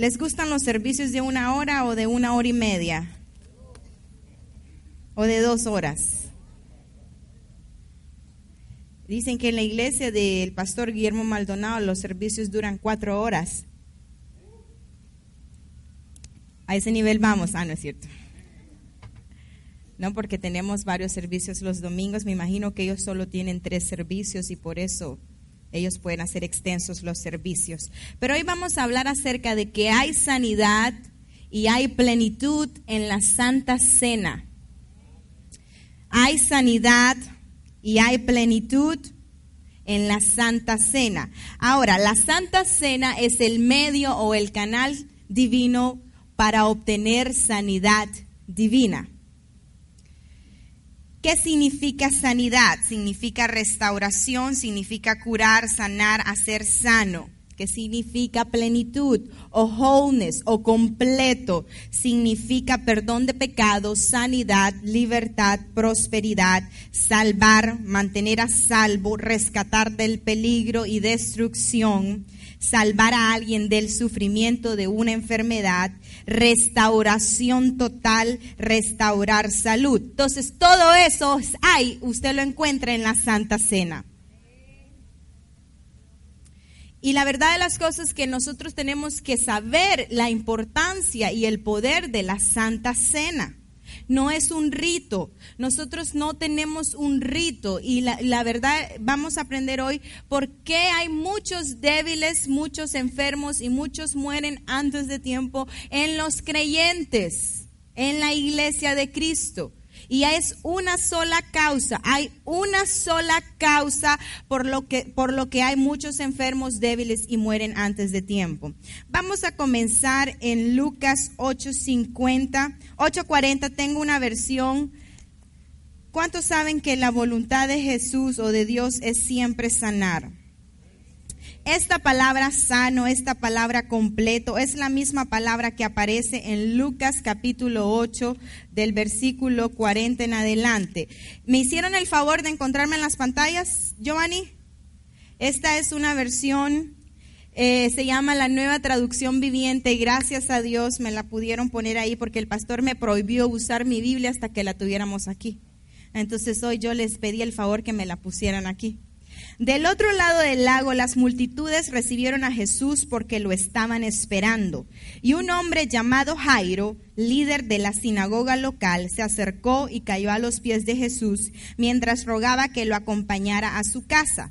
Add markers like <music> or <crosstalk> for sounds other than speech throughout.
¿Les gustan los servicios de una hora o de una hora y media? ¿O de dos horas? Dicen que en la iglesia del pastor Guillermo Maldonado los servicios duran cuatro horas. A ese nivel vamos. Ah, no es cierto. No, porque tenemos varios servicios los domingos. Me imagino que ellos solo tienen tres servicios y por eso ellos pueden hacer extensos los servicios. Pero hoy vamos a hablar acerca de que hay sanidad y hay plenitud en la Santa Cena. Hay sanidad y hay plenitud en la Santa Cena. Ahora, la Santa Cena es el medio o el canal divino para obtener sanidad divina. ¿Qué significa sanidad? Significa restauración, significa curar, sanar, hacer sano. ¿Qué significa plenitud o wholeness o completo? Significa perdón de pecados, sanidad, libertad, prosperidad, salvar, mantener a salvo, rescatar del peligro y destrucción, salvar a alguien del sufrimiento de una enfermedad, restauración total, restaurar salud. Entonces, todo eso hay, usted lo encuentra en la Santa Cena. Y la verdad de las cosas es que nosotros tenemos que saber la importancia y el poder de la Santa Cena. No es un rito. Nosotros no tenemos un rito. Y la, la, verdad, vamos a aprender hoy por qué hay muchos débiles, muchos enfermos y muchos mueren antes de tiempo en los creyentes, en la iglesia de Cristo. Y es una sola causa, hay una sola causa por lo que, por lo que hay muchos enfermos débiles y mueren antes de tiempo. Vamos a comenzar en Lucas 8.50, 8.40, tengo una versión. ¿Cuántos saben que la voluntad de Jesús o de Dios es siempre sanar? Esta palabra sano, esta palabra completo, es la misma palabra que aparece en Lucas capítulo 8 del versículo 40 en adelante. ¿Me hicieron el favor de encontrarme en las pantallas, Giovanni? Esta es una versión, eh, se llama la nueva traducción viviente y gracias a Dios me la pudieron poner ahí porque el pastor me prohibió usar mi Biblia hasta que la tuviéramos aquí. Entonces hoy yo les pedí el favor que me la pusieran aquí. Del otro lado del lago, las multitudes recibieron a Jesús porque lo estaban esperando. Y un hombre llamado Jairo, líder de la sinagoga local, se acercó y cayó a los pies de Jesús mientras rogaba que lo acompañara a su casa.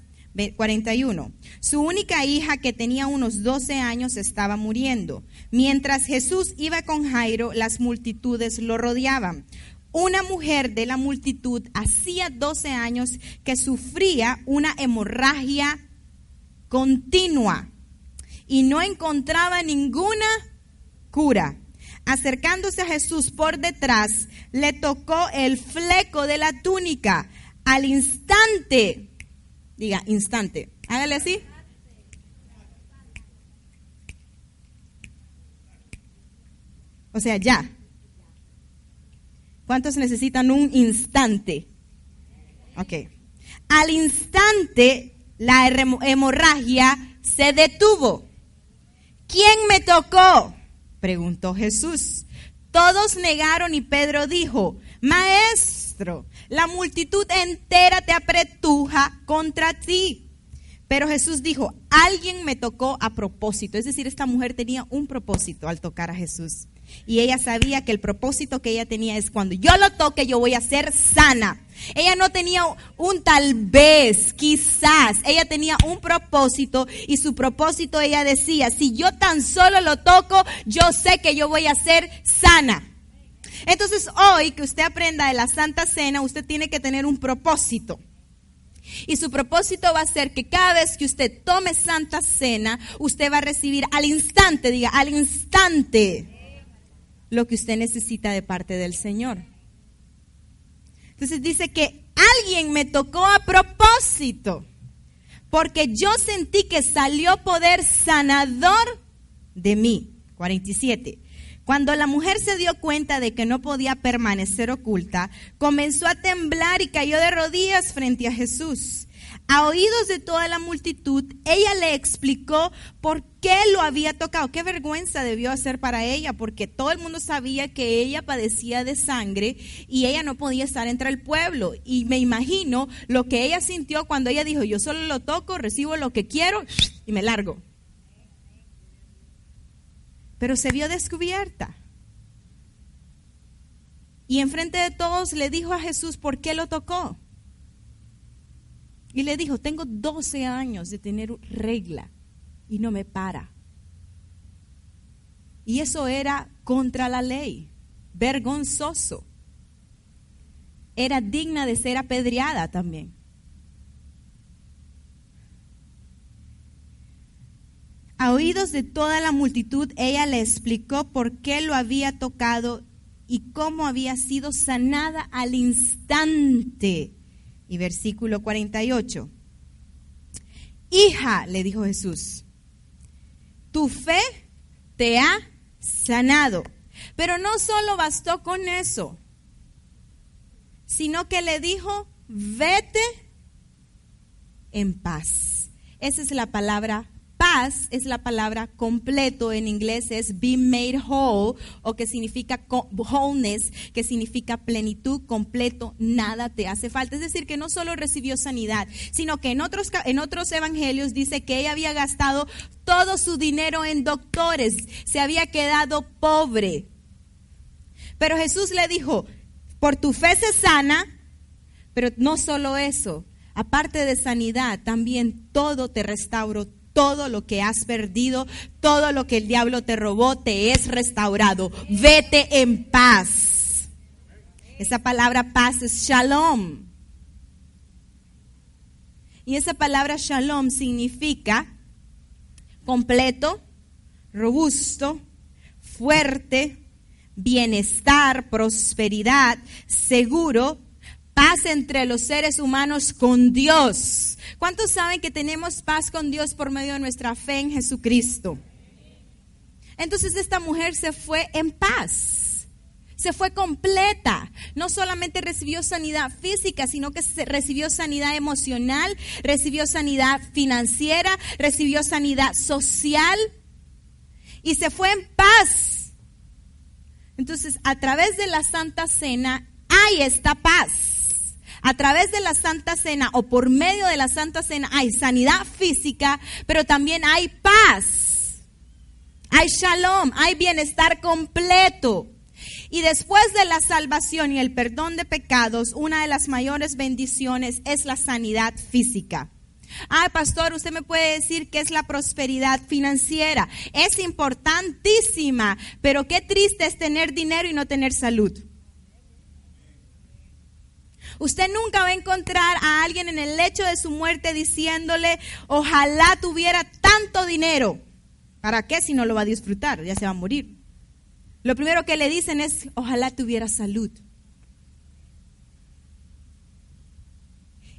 41. Su única hija, que tenía unos 12 años, estaba muriendo. Mientras Jesús iba con Jairo, las multitudes lo rodeaban una mujer de la multitud hacía 12 años que sufría una hemorragia continua y no encontraba ninguna cura. Acercándose a Jesús por detrás, le tocó el fleco de la túnica. Al instante, diga, instante, hágale así. O sea, ya, ¿Cuántos necesitan un instante? Ok. Al instante, la hemorragia se detuvo. ¿Quién me tocó? Preguntó Jesús. Todos negaron y Pedro dijo, Maestro, la multitud entera te apretuja contra ti. Pero Jesús dijo, alguien me tocó a propósito. Es decir, esta mujer tenía un propósito al tocar a Jesús. Y ella sabía que el propósito que ella tenía es cuando yo lo toque, yo voy a ser sana. Ella no tenía un tal vez, quizás. Ella tenía un propósito y su propósito ella decía, si yo tan solo lo toco, yo sé que yo voy a ser sana. Entonces hoy que usted aprenda de la Santa Cena, usted tiene que tener un propósito. Y su propósito va a ser que cada vez que usted tome Santa Cena, usted va a recibir al instante, diga, al instante, lo que usted necesita de parte del Señor. Entonces dice que alguien me tocó a propósito, porque yo sentí que salió poder sanador de mí. 47. Cuando la mujer se dio cuenta de que no podía permanecer oculta, comenzó a temblar y cayó de rodillas frente a Jesús. A oídos de toda la multitud, ella le explicó por qué lo había tocado. Qué vergüenza debió hacer para ella, porque todo el mundo sabía que ella padecía de sangre y ella no podía estar entre el pueblo. Y me imagino lo que ella sintió cuando ella dijo, yo solo lo toco, recibo lo que quiero y me largo pero se vio descubierta. Y enfrente de todos le dijo a Jesús por qué lo tocó. Y le dijo, tengo 12 años de tener regla y no me para. Y eso era contra la ley, vergonzoso. Era digna de ser apedreada también. A oídos de toda la multitud, ella le explicó por qué lo había tocado y cómo había sido sanada al instante. Y versículo 48. Hija, le dijo Jesús, tu fe te ha sanado. Pero no solo bastó con eso, sino que le dijo, vete en paz. Esa es la palabra Paz es la palabra completo, en inglés es be made whole, o que significa wholeness, que significa plenitud, completo, nada te hace falta. Es decir, que no solo recibió sanidad, sino que en otros, en otros evangelios dice que ella había gastado todo su dinero en doctores, se había quedado pobre. Pero Jesús le dijo, por tu fe se sana, pero no solo eso, aparte de sanidad, también todo te restauró, todo lo que has perdido, todo lo que el diablo te robó, te es restaurado. Vete en paz. Esa palabra paz es shalom. Y esa palabra shalom significa completo, robusto, fuerte, bienestar, prosperidad, seguro, paz entre los seres humanos con Dios. ¿Cuántos saben que tenemos paz con Dios por medio de nuestra fe en Jesucristo? Entonces esta mujer se fue en paz. Se fue completa. No solamente recibió sanidad física, sino que recibió sanidad emocional, recibió sanidad financiera, recibió sanidad social y se fue en paz. Entonces, a través de la Santa Cena hay esta paz. A través de la Santa Cena o por medio de la Santa Cena hay sanidad física, pero también hay paz. Hay shalom, hay bienestar completo. Y después de la salvación y el perdón de pecados, una de las mayores bendiciones es la sanidad física. Ah, pastor, usted me puede decir que es la prosperidad financiera. Es importantísima, pero qué triste es tener dinero y no tener salud. Usted nunca va a encontrar a alguien en el lecho de su muerte diciéndole, ojalá tuviera tanto dinero. ¿Para qué si no lo va a disfrutar? Ya se va a morir. Lo primero que le dicen es, ojalá tuviera salud.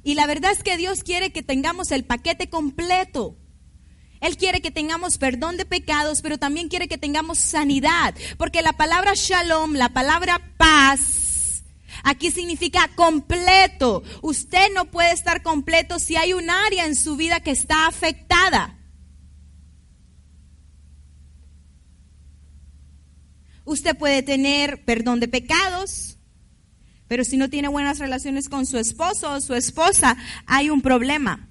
Y la verdad es que Dios quiere que tengamos el paquete completo. Él quiere que tengamos perdón de pecados, pero también quiere que tengamos sanidad. Porque la palabra shalom, la palabra paz, Aquí significa completo. Usted no puede estar completo si hay un área en su vida que está afectada. Usted puede tener perdón de pecados, pero si no tiene buenas relaciones con su esposo o su esposa, hay un problema.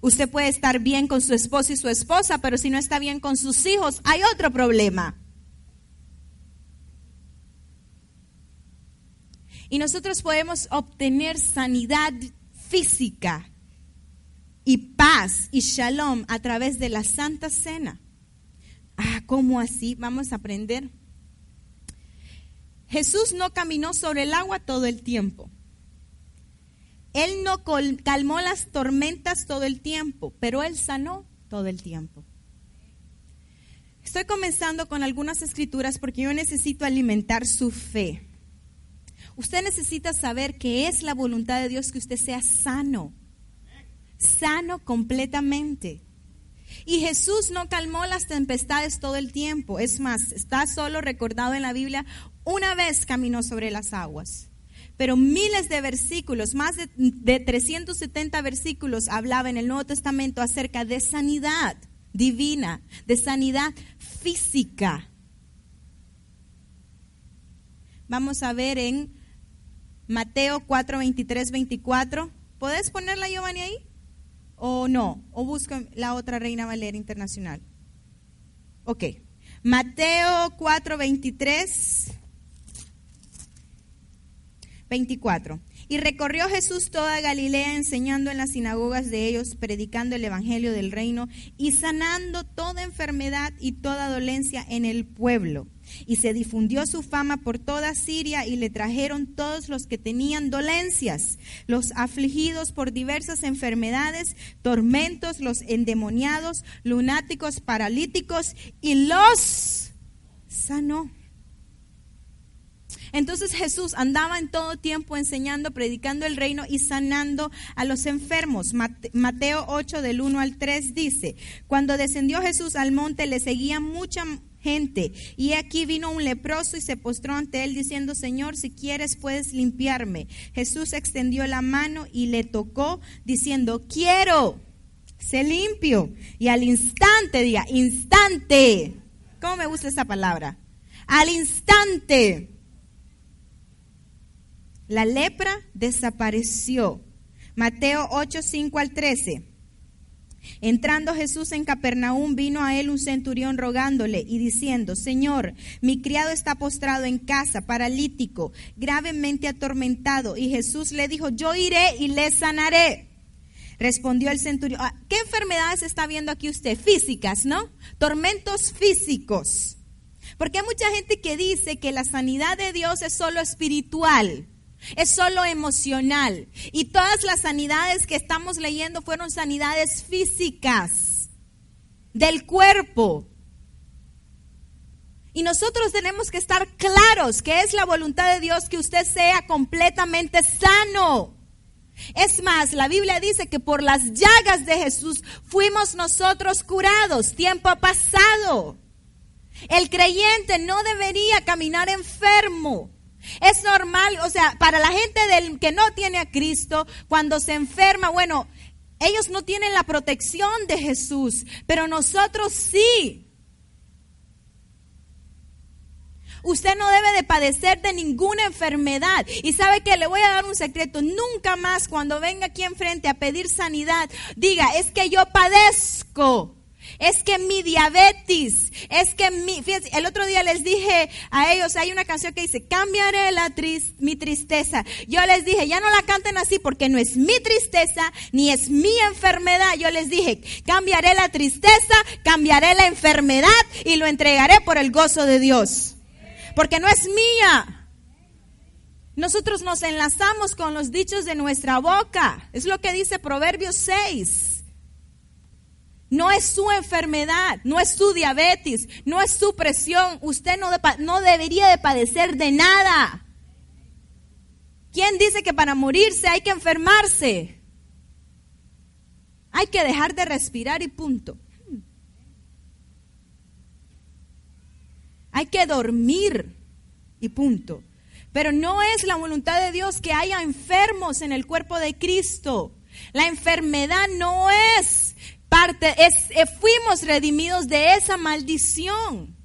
Usted puede estar bien con su esposo y su esposa, pero si no está bien con sus hijos, hay otro problema. Y nosotros podemos obtener sanidad física y paz y shalom a través de la Santa Cena. Ah, ¿cómo así? Vamos a aprender. Jesús no caminó sobre el agua todo el tiempo. Él no calmó las tormentas todo el tiempo, pero Él sanó todo el tiempo. Estoy comenzando con algunas escrituras porque yo necesito alimentar su fe. Usted necesita saber que es la voluntad de Dios que usted sea sano, sano completamente. Y Jesús no calmó las tempestades todo el tiempo. Es más, está solo recordado en la Biblia, una vez caminó sobre las aguas. Pero miles de versículos, más de, de 370 versículos hablaba en el Nuevo Testamento acerca de sanidad divina, de sanidad física. Vamos a ver en Mateo 4, 23, 24. ¿Puedes ponerla, Giovanni, ahí? ¿O no? ¿O busco la otra Reina Valera Internacional? Ok. Mateo 4, 23, 24. Y recorrió Jesús toda Galilea enseñando en las sinagogas de ellos, predicando el Evangelio del reino y sanando toda enfermedad y toda dolencia en el pueblo. Y se difundió su fama por toda Siria y le trajeron todos los que tenían dolencias, los afligidos por diversas enfermedades, tormentos, los endemoniados, lunáticos, paralíticos y los sanó. Entonces Jesús andaba en todo tiempo enseñando, predicando el reino y sanando a los enfermos. Mateo 8 del 1 al 3 dice, cuando descendió Jesús al monte le seguía mucha gente. Y aquí vino un leproso y se postró ante él diciendo, Señor, si quieres puedes limpiarme. Jesús extendió la mano y le tocó diciendo, quiero, se limpio. Y al instante, diga, instante. ¿Cómo me gusta esta palabra? Al instante. La lepra desapareció. Mateo 8, 5 al 13. Entrando Jesús en Capernaum, vino a él un centurión rogándole y diciendo, Señor, mi criado está postrado en casa, paralítico, gravemente atormentado. Y Jesús le dijo, yo iré y le sanaré. Respondió el centurión, ah, ¿qué enfermedades está viendo aquí usted? Físicas, ¿no? Tormentos físicos. Porque hay mucha gente que dice que la sanidad de Dios es solo espiritual es solo emocional. Y todas las sanidades que estamos leyendo fueron sanidades físicas del cuerpo. Y nosotros tenemos que estar claros que es la voluntad de Dios que usted sea completamente sano. Es más, la Biblia dice que por las llagas de Jesús fuimos nosotros curados, tiempo pasado. El creyente no debería caminar enfermo. Es normal, o sea, para la gente del, que no tiene a Cristo, cuando se enferma, bueno, ellos no tienen la protección de Jesús, pero nosotros sí. Usted no debe de padecer de ninguna enfermedad. Y sabe que le voy a dar un secreto. Nunca más cuando venga aquí enfrente a pedir sanidad, diga, es que yo padezco es que mi diabetes, es que mi, fíjense, el otro día les dije a ellos, hay una canción que dice, cambiaré la mi tristeza. Yo les dije, ya no la canten así porque no es mi tristeza, ni es mi enfermedad. Yo les dije, cambiaré la tristeza, cambiaré la enfermedad y lo entregaré por el gozo de Dios. Porque no es mía. Nosotros nos enlazamos con los dichos de nuestra boca. Es lo que dice Proverbios 6. No es su enfermedad, no es su diabetes, no es su presión. Usted no, no debería de padecer de nada. ¿Quién dice que para morirse hay que enfermarse? Hay que dejar de respirar y punto. Hay que dormir y punto. Pero no es la voluntad de Dios que haya enfermos en el cuerpo de Cristo. La enfermedad no es parte, es, eh, fuimos redimidos de esa maldición.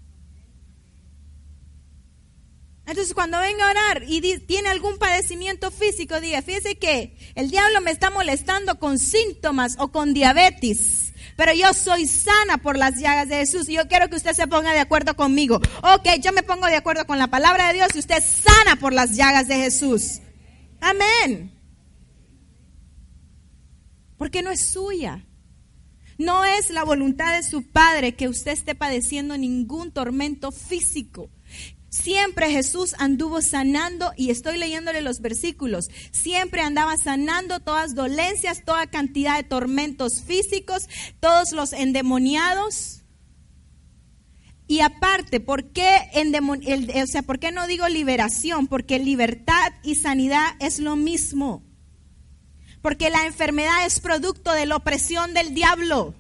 Entonces cuando venga a orar y tiene algún padecimiento físico, diga, fíjese que el diablo me está molestando con síntomas o con diabetes, pero yo soy sana por las llagas de Jesús y yo quiero que usted se ponga de acuerdo conmigo. Ok, yo me pongo de acuerdo con la palabra de Dios y usted es sana por las llagas de Jesús. Amén. Porque no es suya. No es la voluntad de su Padre que usted esté padeciendo ningún tormento físico. Siempre Jesús anduvo sanando y estoy leyéndole los versículos. Siempre andaba sanando todas dolencias, toda cantidad de tormentos físicos, todos los endemoniados. Y aparte, ¿por qué, o sea, ¿por qué no digo liberación? Porque libertad y sanidad es lo mismo. Porque la enfermedad es producto de la opresión del diablo.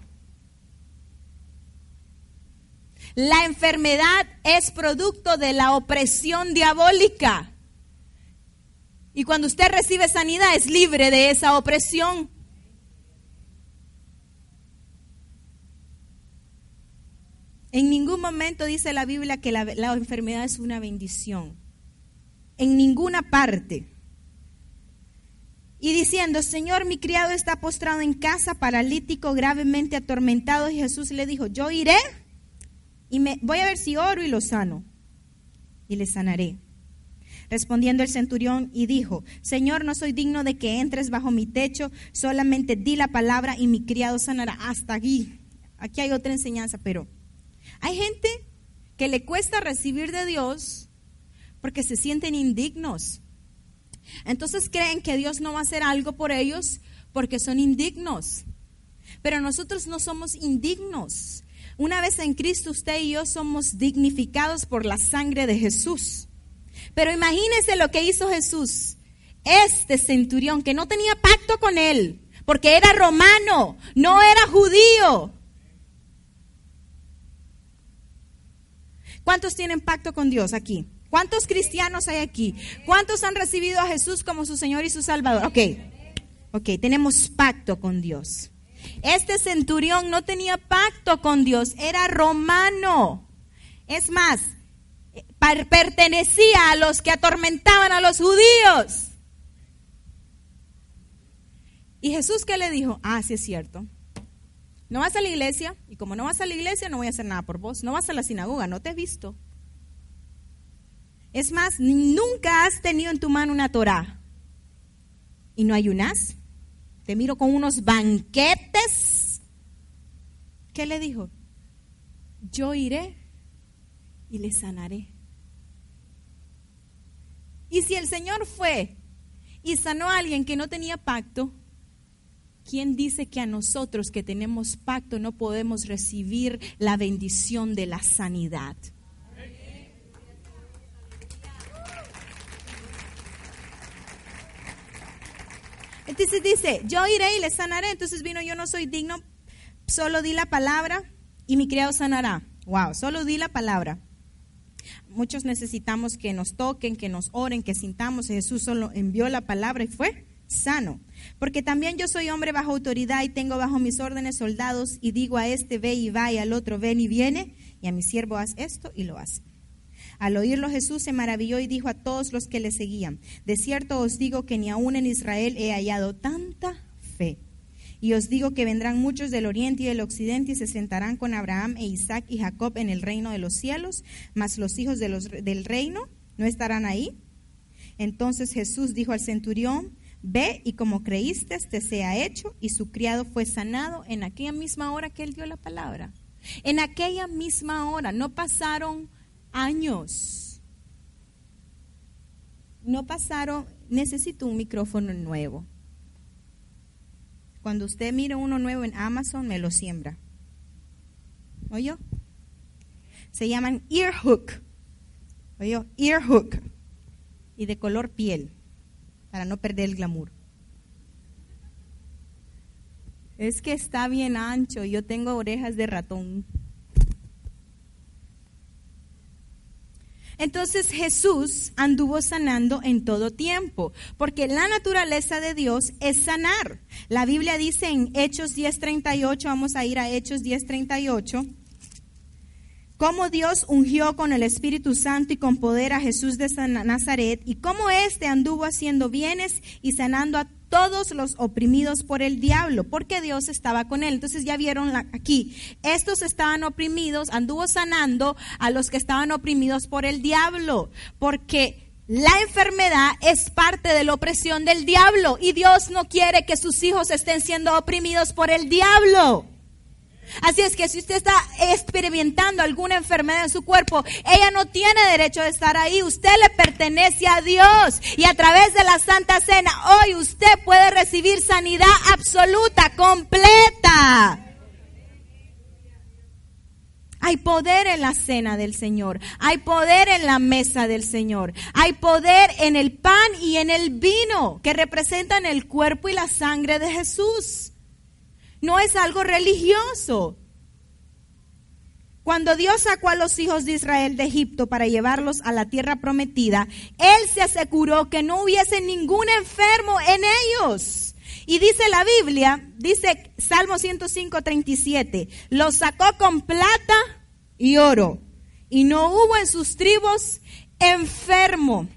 La enfermedad es producto de la opresión diabólica. Y cuando usted recibe sanidad es libre de esa opresión. En ningún momento dice la Biblia que la, enfermedad es una bendición. En ninguna parte. Y diciendo, Señor, mi criado está postrado en casa, paralítico, gravemente atormentado. Y Jesús le dijo, yo iré y me, voy a ver si oro y lo sano, y le sanaré. Respondiendo el centurión y dijo, Señor, no soy digno de que entres bajo mi techo, solamente di la palabra y mi criado sanará. Hasta aquí. Aquí hay otra enseñanza, pero hay gente que le cuesta recibir de Dios porque se sienten indignos. Entonces creen que Dios no va a hacer algo por ellos porque son indignos. Pero nosotros no somos indignos. Una vez en Cristo usted y yo somos dignificados por la sangre de Jesús. Pero imagínese lo que hizo Jesús. Este centurión que no tenía pacto con él, porque era romano, no era judío. ¿Cuántos tienen pacto con Dios aquí? ¿Cuántos cristianos hay aquí? ¿Cuántos han recibido a Jesús como su Señor y su Salvador? Ok, ok, tenemos pacto con Dios. Este centurión no tenía pacto con Dios, era romano. Es más, pertenecía a los que atormentaban a los judíos. Y Jesús qué le dijo, ah, sí es cierto. No vas a la iglesia y como no vas a la iglesia no voy a hacer nada por vos. No vas a la sinagoga, no te he visto. Es más, nunca has tenido en tu mano una Torah y no ayunas te miro con unos banquetes. ¿Qué le dijo? Yo iré y le sanaré. Y si el Señor fue y sanó a alguien que no tenía pacto, ¿quién dice que a nosotros que tenemos pacto no podemos recibir la bendición de la sanidad? Entonces dice, yo iré y le sanaré. Entonces vino, yo no soy digno, solo di la palabra y mi criado sanará. Wow, solo di la palabra. Muchos necesitamos que nos toquen, que nos oren, que sintamos. Jesús solo envió la palabra y fue sano. Porque también yo soy hombre bajo autoridad y tengo bajo mis órdenes soldados y digo a este ve y va y al otro ven y viene y a mi siervo haz esto y lo hace. Al oírlo Jesús se maravilló y dijo a todos los que le seguían, de cierto os digo que ni aún en Israel he hallado tanta fe. Y os digo que vendrán muchos del oriente y del occidente y se sentarán con Abraham e Isaac y Jacob en el reino de los cielos, mas los hijos del reino no estarán ahí. Entonces Jesús dijo al centurión, ve y como creíste te sea hecho, y su criado fue sanado en aquella misma hora que él dio la palabra. En aquella misma hora, no pasaron años. No pasaron, necesito un micrófono nuevo. Cuando usted mire uno nuevo en Amazon, me lo siembra. ¿Oyó? Se llaman ear hook. ¿Oyó? Ear hook. Y de color piel, para no perder el glamour. Es que está bien ancho, yo tengo orejas de ratón. Entonces Jesús anduvo sanando en todo tiempo, porque la naturaleza de Dios es sanar. La Biblia dice en Hechos 10:38, vamos a ir a Hechos 10:38, cómo Dios ungió con el Espíritu Santo y con poder a Jesús de Nazaret, y cómo éste anduvo haciendo bienes y sanando a todos los oprimidos por el diablo, porque Dios estaba con él. Entonces ya vieron aquí, estos estaban oprimidos, anduvo sanando a los que estaban oprimidos por el diablo, porque la enfermedad es parte de la opresión del diablo y Dios no quiere que sus hijos estén siendo oprimidos por el diablo. Así es que si usted está experimentando alguna enfermedad en su cuerpo, ella no tiene derecho de estar ahí. Usted le pertenece a Dios. Y a través de la Santa Cena, hoy usted puede recibir sanidad absoluta, completa. Hay poder en la cena del Señor. Hay poder en la mesa del Señor. Hay poder en el pan y en el vino que representan el cuerpo y la sangre de Jesús. No es algo religioso. Cuando Dios sacó a los hijos de Israel de Egipto para llevarlos a la tierra prometida, Él se aseguró que no hubiese ningún enfermo en ellos. Y dice la Biblia, dice Salmo 105, 37, los sacó con plata y oro, y no hubo en sus tribus enfermo.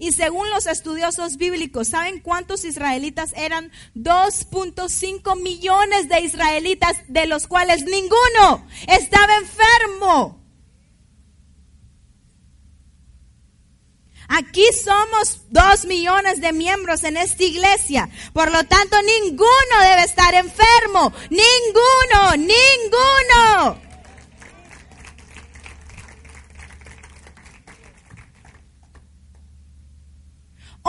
Y según los estudiosos bíblicos, ¿saben cuántos israelitas eran? 2.5 millones de israelitas, de los cuales ninguno estaba enfermo. Aquí somos dos millones de miembros en esta iglesia. Por lo tanto, ninguno debe estar enfermo. Ninguno, ninguno.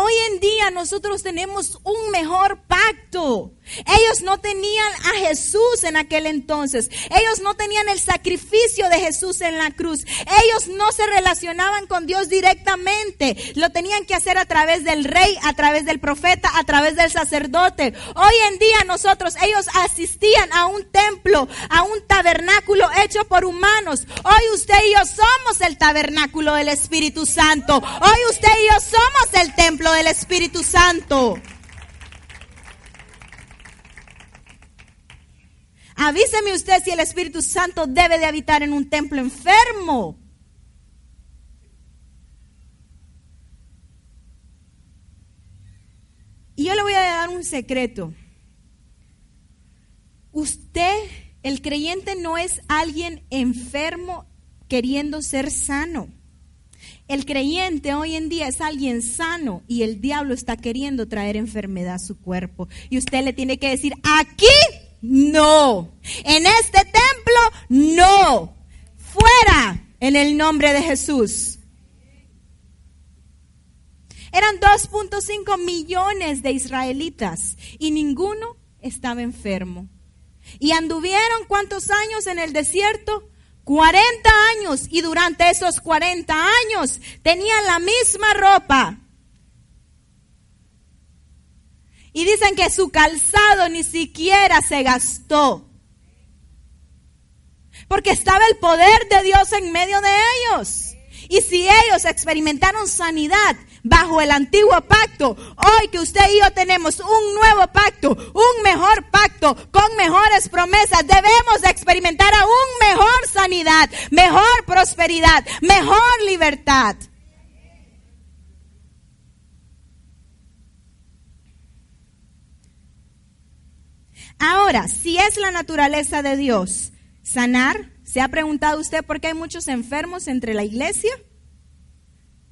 Hoy en día nosotros tenemos un mejor pacto. Ellos no tenían a Jesús en aquel entonces. Ellos no tenían el sacrificio de Jesús en la cruz. Ellos no se relacionaban con Dios directamente. Lo tenían que hacer a través del rey, a través del profeta, a través del sacerdote. Hoy en día nosotros, ellos asistían a un templo, a un tabernáculo hecho por humanos. Hoy usted y yo somos el tabernáculo del Espíritu Santo. Hoy usted y yo somos el templo del Espíritu Santo. Avíseme usted si el Espíritu Santo debe de habitar en un templo enfermo. Y yo le voy a dar un secreto. Usted, el creyente, no es alguien enfermo queriendo ser sano. El creyente hoy en día es alguien sano y el diablo está queriendo traer enfermedad a su cuerpo. Y usted le tiene que decir, aquí no. En este templo, no. Fuera en el nombre de Jesús. Eran 2.5 millones de israelitas y ninguno estaba enfermo. Y anduvieron cuántos años en el desierto? 40 años y durante esos 40 años tenían la misma ropa, Y dicen que su calzado ni siquiera se gastó. Porque estaba el poder de Dios en medio de ellos. Y si ellos experimentaron sanidad bajo el antiguo pacto, hoy que usted y yo tenemos un nuevo pacto, un mejor pacto con mejores promesas, debemos de experimentar aún mejor sanidad, mejor prosperidad, mejor libertad. Ahora, si es la naturaleza de Dios sanar, ¿se ha preguntado usted por qué hay muchos enfermos entre la iglesia?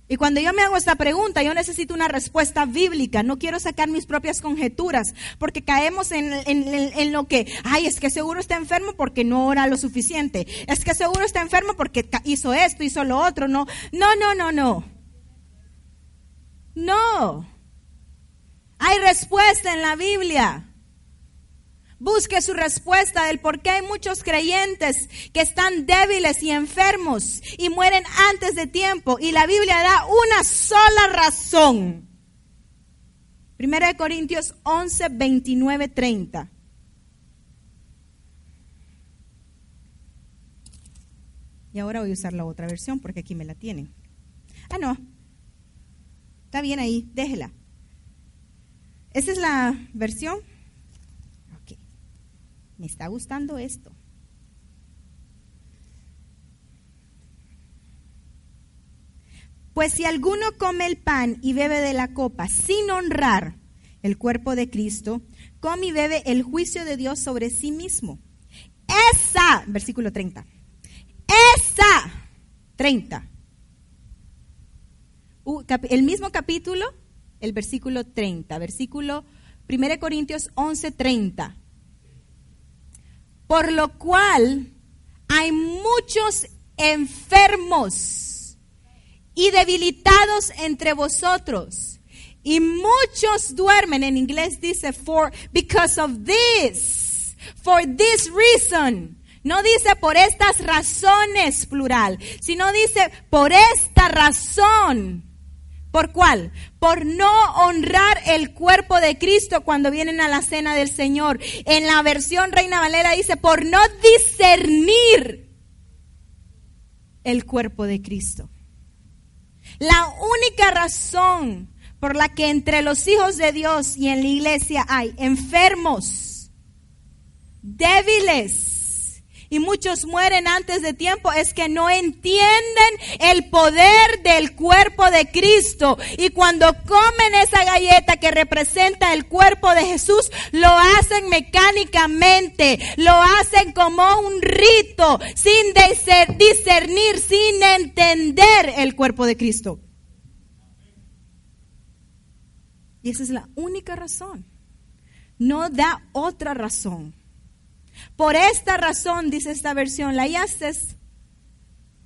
Y cuando yo me hago esta pregunta, yo necesito una respuesta bíblica. No quiero sacar mis propias conjeturas, porque caemos en, en, lo que, ay, es que seguro está enfermo porque no ora lo suficiente. Es que seguro está enfermo porque hizo esto, hizo lo otro. No, no, no, no, no. No. Hay respuesta en la Biblia. Busque su respuesta del por qué hay muchos creyentes que están débiles y enfermos y mueren antes de tiempo. Y la Biblia da una sola razón. Primera de Corintios 11, 29, 30. Y ahora voy a usar la otra versión porque aquí me la tienen. Ah, no. Está bien ahí, déjela. Esa es la versión me está gustando esto. Pues si alguno come el pan y bebe de la copa sin honrar el cuerpo de Cristo, come y bebe el juicio de Dios sobre sí mismo. Esa, versículo 30. Esa, 30. el mismo capítulo, el versículo 30, versículo 1 Corintios 11, 30 Por lo cual hay muchos enfermos y debilitados entre vosotros. Y muchos duermen. En inglés dice, for, because of this, for this reason. No dice por estas razones, plural, sino dice por esta razón. ¿Por cuál? Por no honrar el cuerpo de Cristo cuando vienen a la cena del Señor. En la versión Reina Valera dice, por no discernir el cuerpo de Cristo. La única razón por la que entre los hijos de Dios y en la iglesia hay enfermos, débiles, y muchos mueren antes de tiempo es que no entienden el poder del cuerpo de Cristo. Y cuando comen esa galleta que representa el cuerpo de Jesús, lo hacen mecánicamente, lo hacen como un rito, sin discernir, sin entender el cuerpo de Cristo. Y esa es la única razón. No da otra razón. Por esta razón, dice esta versión, la Yastes,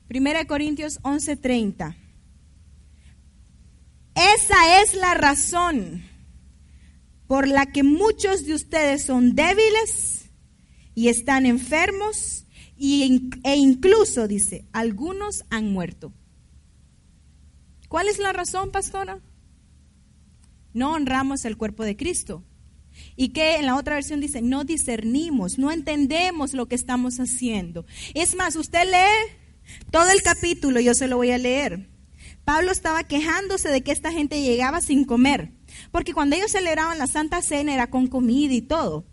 1 Corintios 11:30. Esa es la razón por la que muchos de ustedes son débiles y están enfermos e incluso, dice, algunos han muerto. ¿Cuál es la razón, pastora? No honramos el cuerpo de Cristo. Y que en la otra versión dice, no discernimos, no entendemos lo que estamos haciendo. Es más, usted lee todo el capítulo, yo se lo voy a leer. Pablo estaba quejándose de que esta gente llegaba sin comer, porque cuando ellos celebraban la Santa Cena era con comida y todo.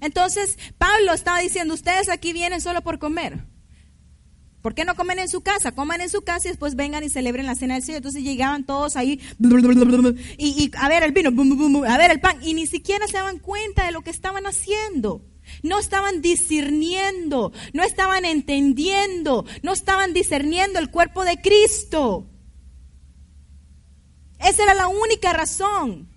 Entonces, Pablo estaba diciendo, ustedes aquí vienen solo por comer. ¿Por qué no comen en su casa? Coman en su casa y después vengan y celebren la cena del Señor. Entonces llegaban todos ahí y, a ver el vino, a ver el pan. Y ni siquiera se daban cuenta de lo que estaban haciendo. No estaban discerniendo, no estaban entendiendo, no estaban discerniendo el cuerpo de Cristo. Esa era la única razón.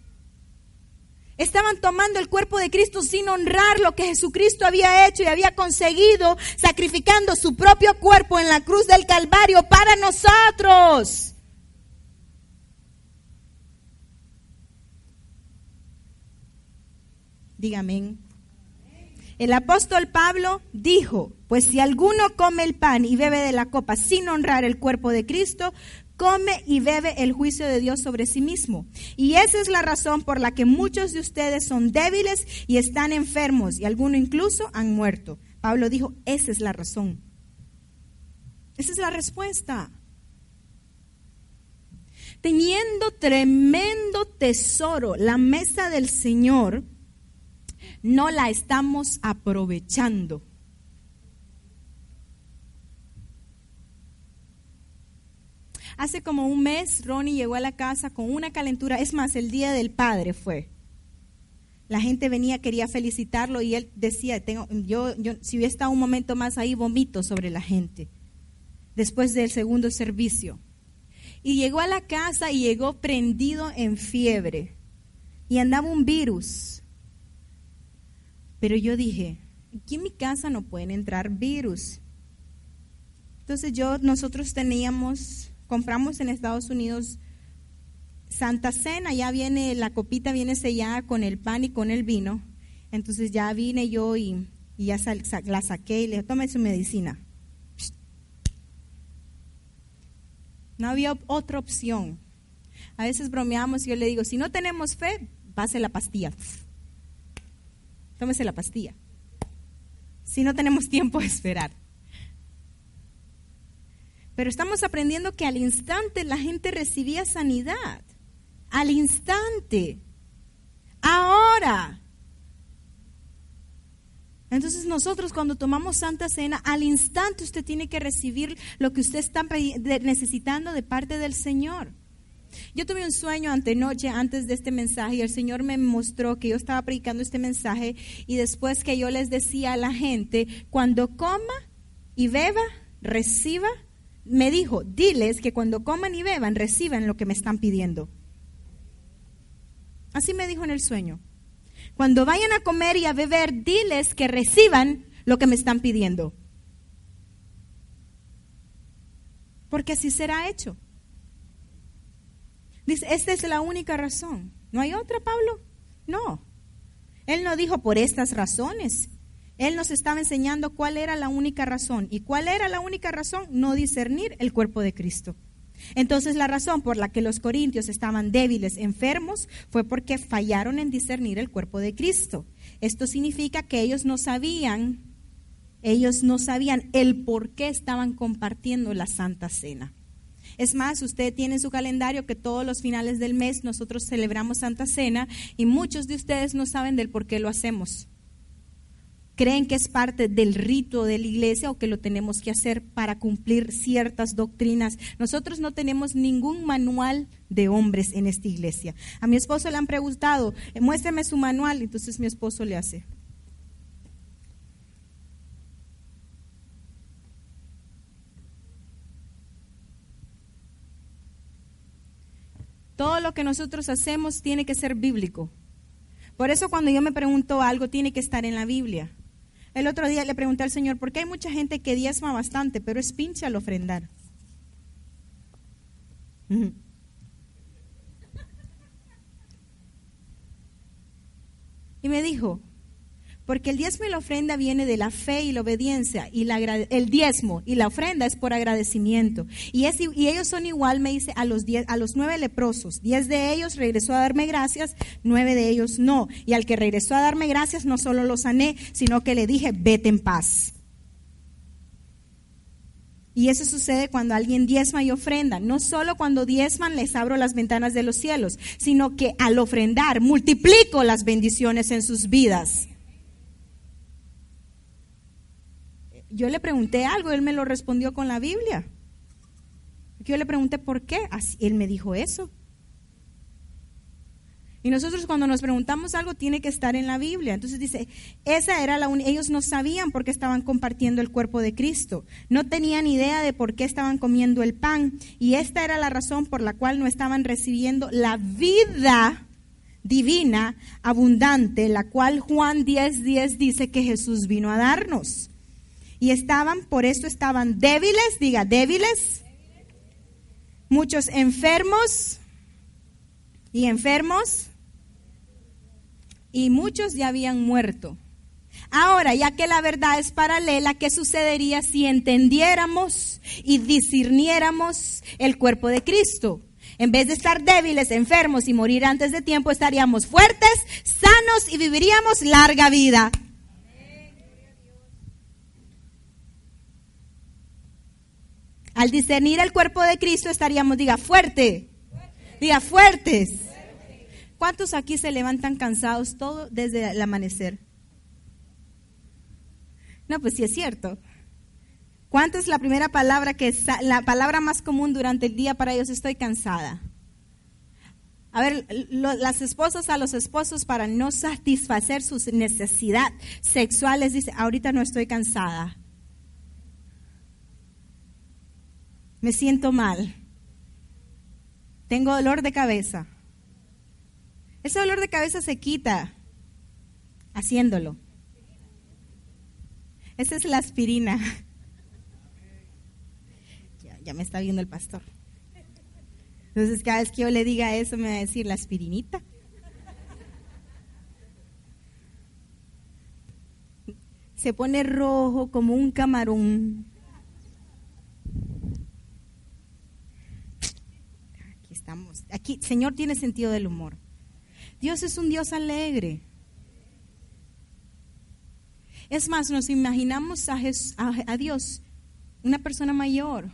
Estaban tomando el cuerpo de Cristo sin honrar lo que Jesucristo había hecho y había conseguido, sacrificando su propio cuerpo en la cruz del Calvario para nosotros. Dígame. El apóstol Pablo dijo, pues si alguno come el pan y bebe de la copa sin honrar el cuerpo de Cristo, come y bebe el juicio de Dios sobre sí mismo. Y esa es la razón por la que muchos de ustedes son débiles y están enfermos y algunos incluso han muerto. Pablo dijo, esa es la razón. Esa es la respuesta. Teniendo tremendo tesoro, la mesa del Señor, no la estamos aprovechando. Hace como un mes Ronnie llegó a la casa con una calentura, es más, el día del padre fue. La gente venía, quería felicitarlo y él decía, tengo, yo, yo, si hubiera estado un momento más ahí, vomito sobre la gente, después del segundo servicio. Y llegó a la casa y llegó prendido en fiebre y andaba un virus. Pero yo dije, aquí en mi casa no pueden entrar virus. Entonces yo, nosotros teníamos compramos en Estados Unidos Santa Cena, ya viene, la copita viene sellada con el pan y con el vino. Entonces ya vine yo y, ya la saqué y le dije, tome su medicina. No había otra opción. A veces bromeamos y yo le digo, si no tenemos fe, pase la pastilla. Tómese la pastilla. Si no tenemos tiempo de esperar. Pero estamos aprendiendo que al instante la gente recibía sanidad. Al instante. Ahora. Entonces nosotros cuando tomamos Santa Cena, al instante usted tiene que recibir lo que usted está necesitando de parte del Señor. Yo tuve un sueño antenoche antes de este mensaje y el Señor me mostró que yo estaba predicando este mensaje y después que yo les decía a la gente, cuando coma y beba, reciba me dijo, diles que cuando coman y beban reciban lo que me están pidiendo. Así me dijo en el sueño. Cuando vayan a comer y a beber, diles que reciban lo que me están pidiendo. Porque así será hecho. Dice, esta es la única razón. ¿No hay otra, Pablo? No. Él no dijo por estas razones. Él nos estaba enseñando cuál era la única razón. ¿Y cuál era la única razón? No discernir el cuerpo de Cristo. Entonces la razón por la que los corintios estaban débiles, enfermos, fue porque fallaron en discernir el cuerpo de Cristo. Esto significa que ellos no sabían, ellos no sabían el por qué estaban compartiendo la Santa Cena. Es más, usted tiene en su calendario que todos los finales del mes nosotros celebramos Santa Cena y muchos de ustedes no saben del por qué lo hacemos creen que es parte del rito de la iglesia o que lo tenemos que hacer para cumplir ciertas doctrinas. Nosotros no tenemos ningún manual de hombres en esta iglesia. A mi esposo le han preguntado, muéstrame su manual, entonces mi esposo le hace. Todo lo que nosotros hacemos tiene que ser bíblico. Por eso cuando yo me pregunto algo tiene que estar en la Biblia. El otro día le pregunté al Señor, ¿por qué hay mucha gente que diezma bastante, pero es pinche al ofrendar? Y me dijo, porque el diezmo y la ofrenda viene de la fe y la obediencia. Y el diezmo y la ofrenda es por agradecimiento. Y, y ellos son igual, me dice, a los, diez, a los nueve leprosos. Diez de ellos regresó a darme gracias, nueve de ellos no. Y al que regresó a darme gracias, no solo lo sané, sino que le dije, vete en paz. Y eso sucede cuando alguien diezma y ofrenda. No solo cuando diezman les abro las ventanas de los cielos, sino que al ofrendar multiplico las bendiciones en sus vidas. Yo le pregunté algo, él me lo respondió con la Biblia. Yo le pregunté por qué, Así, él me dijo eso. Y nosotros cuando nos preguntamos algo tiene que estar en la Biblia. Entonces dice, esa era la ellos no sabían por qué estaban compartiendo el cuerpo de Cristo. No tenían idea de por qué estaban comiendo el pan y esta era la razón por la cual no estaban recibiendo la vida divina abundante, la cual Juan 10:10 10 dice que Jesús vino a darnos y estaban, por eso estaban débiles, diga débiles, muchos enfermos y enfermos, y muchos ya habían muerto. Ahora, ya que la verdad es paralela, ¿qué sucedería si entendiéramos y discerniéramos el cuerpo de Cristo? En vez de estar débiles, enfermos y morir antes de tiempo, estaríamos fuertes, sanos y viviríamos larga vida. Al discernir el cuerpo de Cristo estaríamos, diga, fuerte. Diga, fuertes. ¿Cuántos aquí se levantan cansados todo desde el amanecer? No, pues sí es cierto. ¿Cuánto es la primera palabra que es la palabra más común durante el día para ellos? Estoy cansada. A ver, las esposas a los esposos para no satisfacer sus necesidades sexuales dicen, ahorita no estoy cansada. Me siento mal, tengo dolor de cabeza. Ese dolor de cabeza se quita haciéndolo. Esa es la aspirina. <laughs> Ya, me está viendo el pastor. Entonces cada vez que yo le diga eso me va a decir la aspirinita. Se pone rojo como un camarón. Aquí, Señor tiene sentido del humor. Dios es un Dios alegre. Es más, nos imaginamos a, a, Dios, una persona mayor.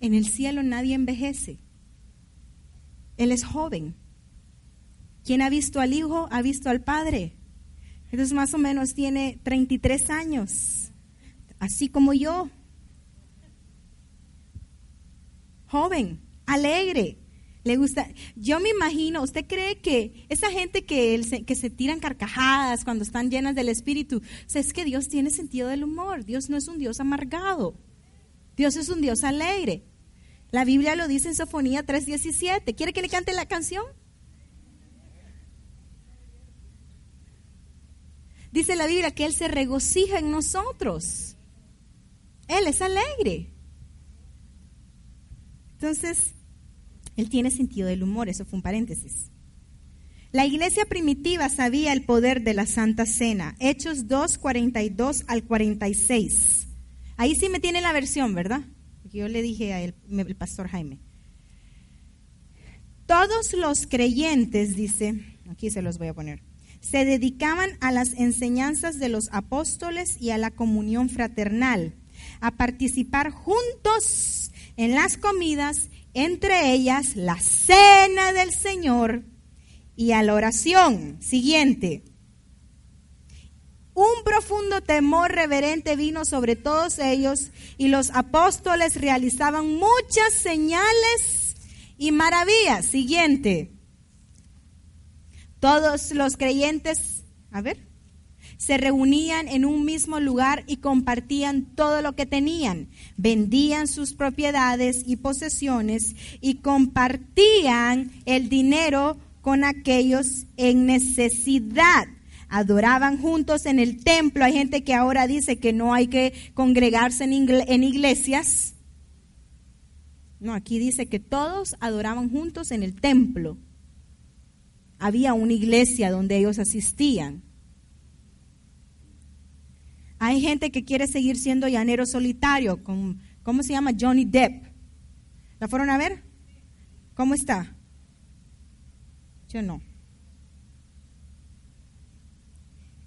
En el cielo nadie envejece. Él es joven. Quien ha visto al Hijo ha visto al Padre. Entonces más o menos tiene 33 años, así como yo. Joven, alegre, le gusta. Yo me imagino, ¿usted cree que esa gente que, que se tiran carcajadas cuando están llenas del Espíritu, es que Dios tiene sentido del humor? Dios no es un Dios amargado. Dios es un Dios alegre. La Biblia lo dice en Sofonía 3:17. ¿Quiere que le cante la canción? Dice la Biblia que Él se regocija en nosotros. Él es alegre. Entonces, Él tiene sentido del humor, eso fue un paréntesis. La iglesia primitiva sabía el poder de la Santa Cena. Hechos 2, 42 al 46. Ahí sí me tiene la versión, ¿verdad? Yo le dije al pastor Jaime. Todos los creyentes, dice, aquí se los voy a poner, se dedicaban a las enseñanzas de los apóstoles y a la comunión fraternal, a participar juntos en las comidas, entre ellas la cena del Señor y a la oración. Siguiente. Un profundo temor reverente vino sobre todos ellos y los apóstoles realizaban muchas señales y maravillas. Siguiente. Todos los creyentes, a ver, se reunían en un mismo lugar y compartían todo lo que tenían. Vendían sus propiedades y posesiones y compartían el dinero con aquellos en necesidad. Adoraban juntos en el templo. Hay gente que ahora dice que no hay que congregarse en, en iglesias. No, aquí dice que todos adoraban juntos en el templo había una iglesia donde ellos asistían. Hay gente que quiere seguir siendo llanero solitario, con, ¿cómo se llama? Johnny Depp. ¿La fueron a ver? ¿Cómo está? Yo no.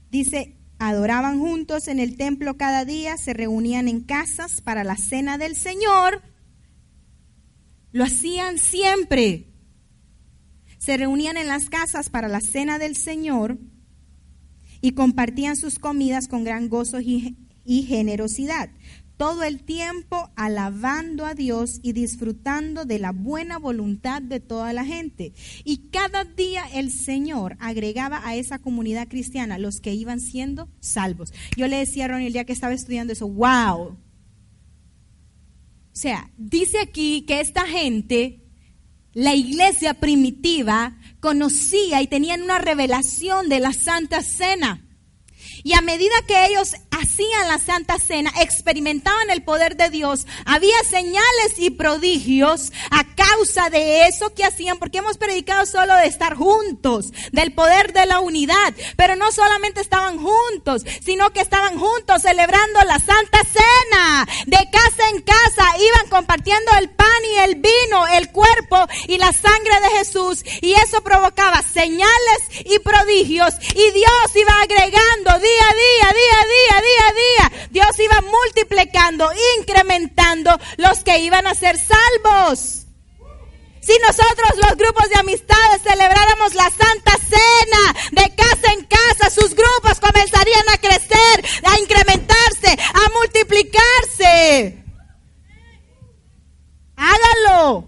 Dice, adoraban juntos en el templo cada día, se reunían en casas para la cena del Señor. Lo hacían siempre se reunían en las casas para la cena del Señor y compartían sus comidas con gran gozo y, generosidad, todo el tiempo alabando a Dios y disfrutando de la buena voluntad de toda la gente. Y cada día el Señor agregaba a esa comunidad cristiana los que iban siendo salvos. Yo le decía a Ronnie el día que estaba estudiando eso, wow. O sea, dice aquí que esta gente la iglesia primitiva conocía y tenían una revelación de la Santa Cena. Y a medida que ellos hacían la Santa Cena, experimentaban el poder de Dios, había señales y prodigios a causa de eso que hacían, porque hemos predicado solo de estar juntos, del poder de la unidad, pero no solamente estaban juntos, sino que estaban juntos celebrando la Santa Cena, de casa en casa, iban compartiendo el pan y el vino, el cuerpo y la sangre de Jesús, y eso provocaba señales y prodigios, y Dios iba agregando día a día, día a día, día a día, Dios iba multiplicando, incrementando los que iban a ser salvos. Si nosotros los grupos de amistades celebráramos la Santa Cena de casa en casa, sus grupos comenzarían a crecer, a incrementarse, a multiplicarse. Hágalo.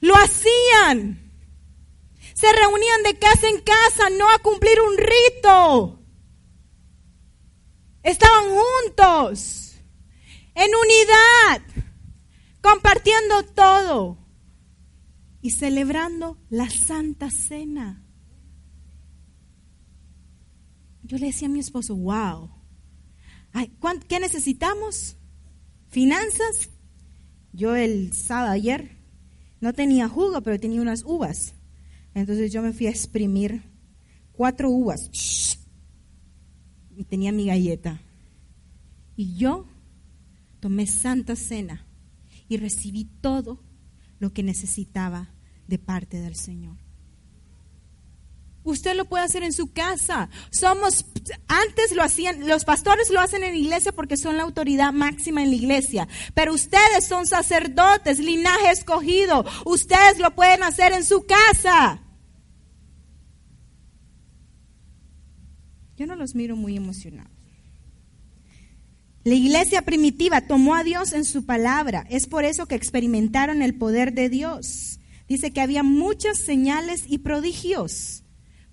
Lo hacían. Se reunían de casa en casa, no a cumplir un rito. Estaban juntos, en unidad, compartiendo todo y celebrando la Santa Cena. Yo le decía a mi esposo, wow, ¿qué necesitamos? ¿Finanzas? Yo el sábado ayer no tenía jugo, pero tenía unas uvas. Entonces yo me fui a exprimir cuatro uvas y tenía mi galleta. Y yo tomé santa cena y recibí todo lo que necesitaba de parte del Señor. Usted lo puede hacer en su casa. Somos, antes lo hacían, los pastores lo hacen en iglesia porque son la autoridad máxima en la iglesia. Pero ustedes son sacerdotes, linaje escogido. Ustedes lo pueden hacer en su casa. Yo no los miro muy emocionados. La iglesia primitiva tomó a Dios en su palabra. Es por eso que experimentaron el poder de Dios. Dice que había muchas señales y prodigios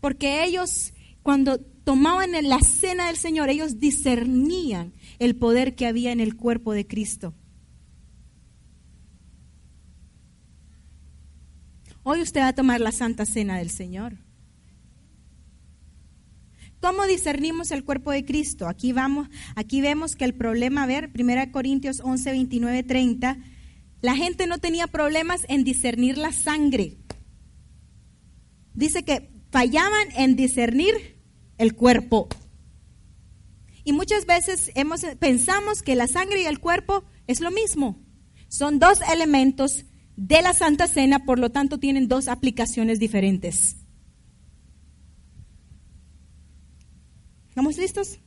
porque ellos cuando tomaban la cena del Señor, ellos discernían el poder que había en el cuerpo de Cristo. Hoy usted va a tomar la santa cena del Señor. ¿Cómo discernimos el cuerpo de Cristo? Aquí vamos, aquí vemos que el problema, a ver, 1 Corintios 11, 29, 30, la gente no tenía problemas en discernir la sangre. Dice que fallaban en discernir el cuerpo. Y muchas veces hemos, pensamos que la sangre y el cuerpo es lo mismo. Son dos elementos de la Santa Cena, por lo tanto tienen dos aplicaciones diferentes. ¿Estamos listos?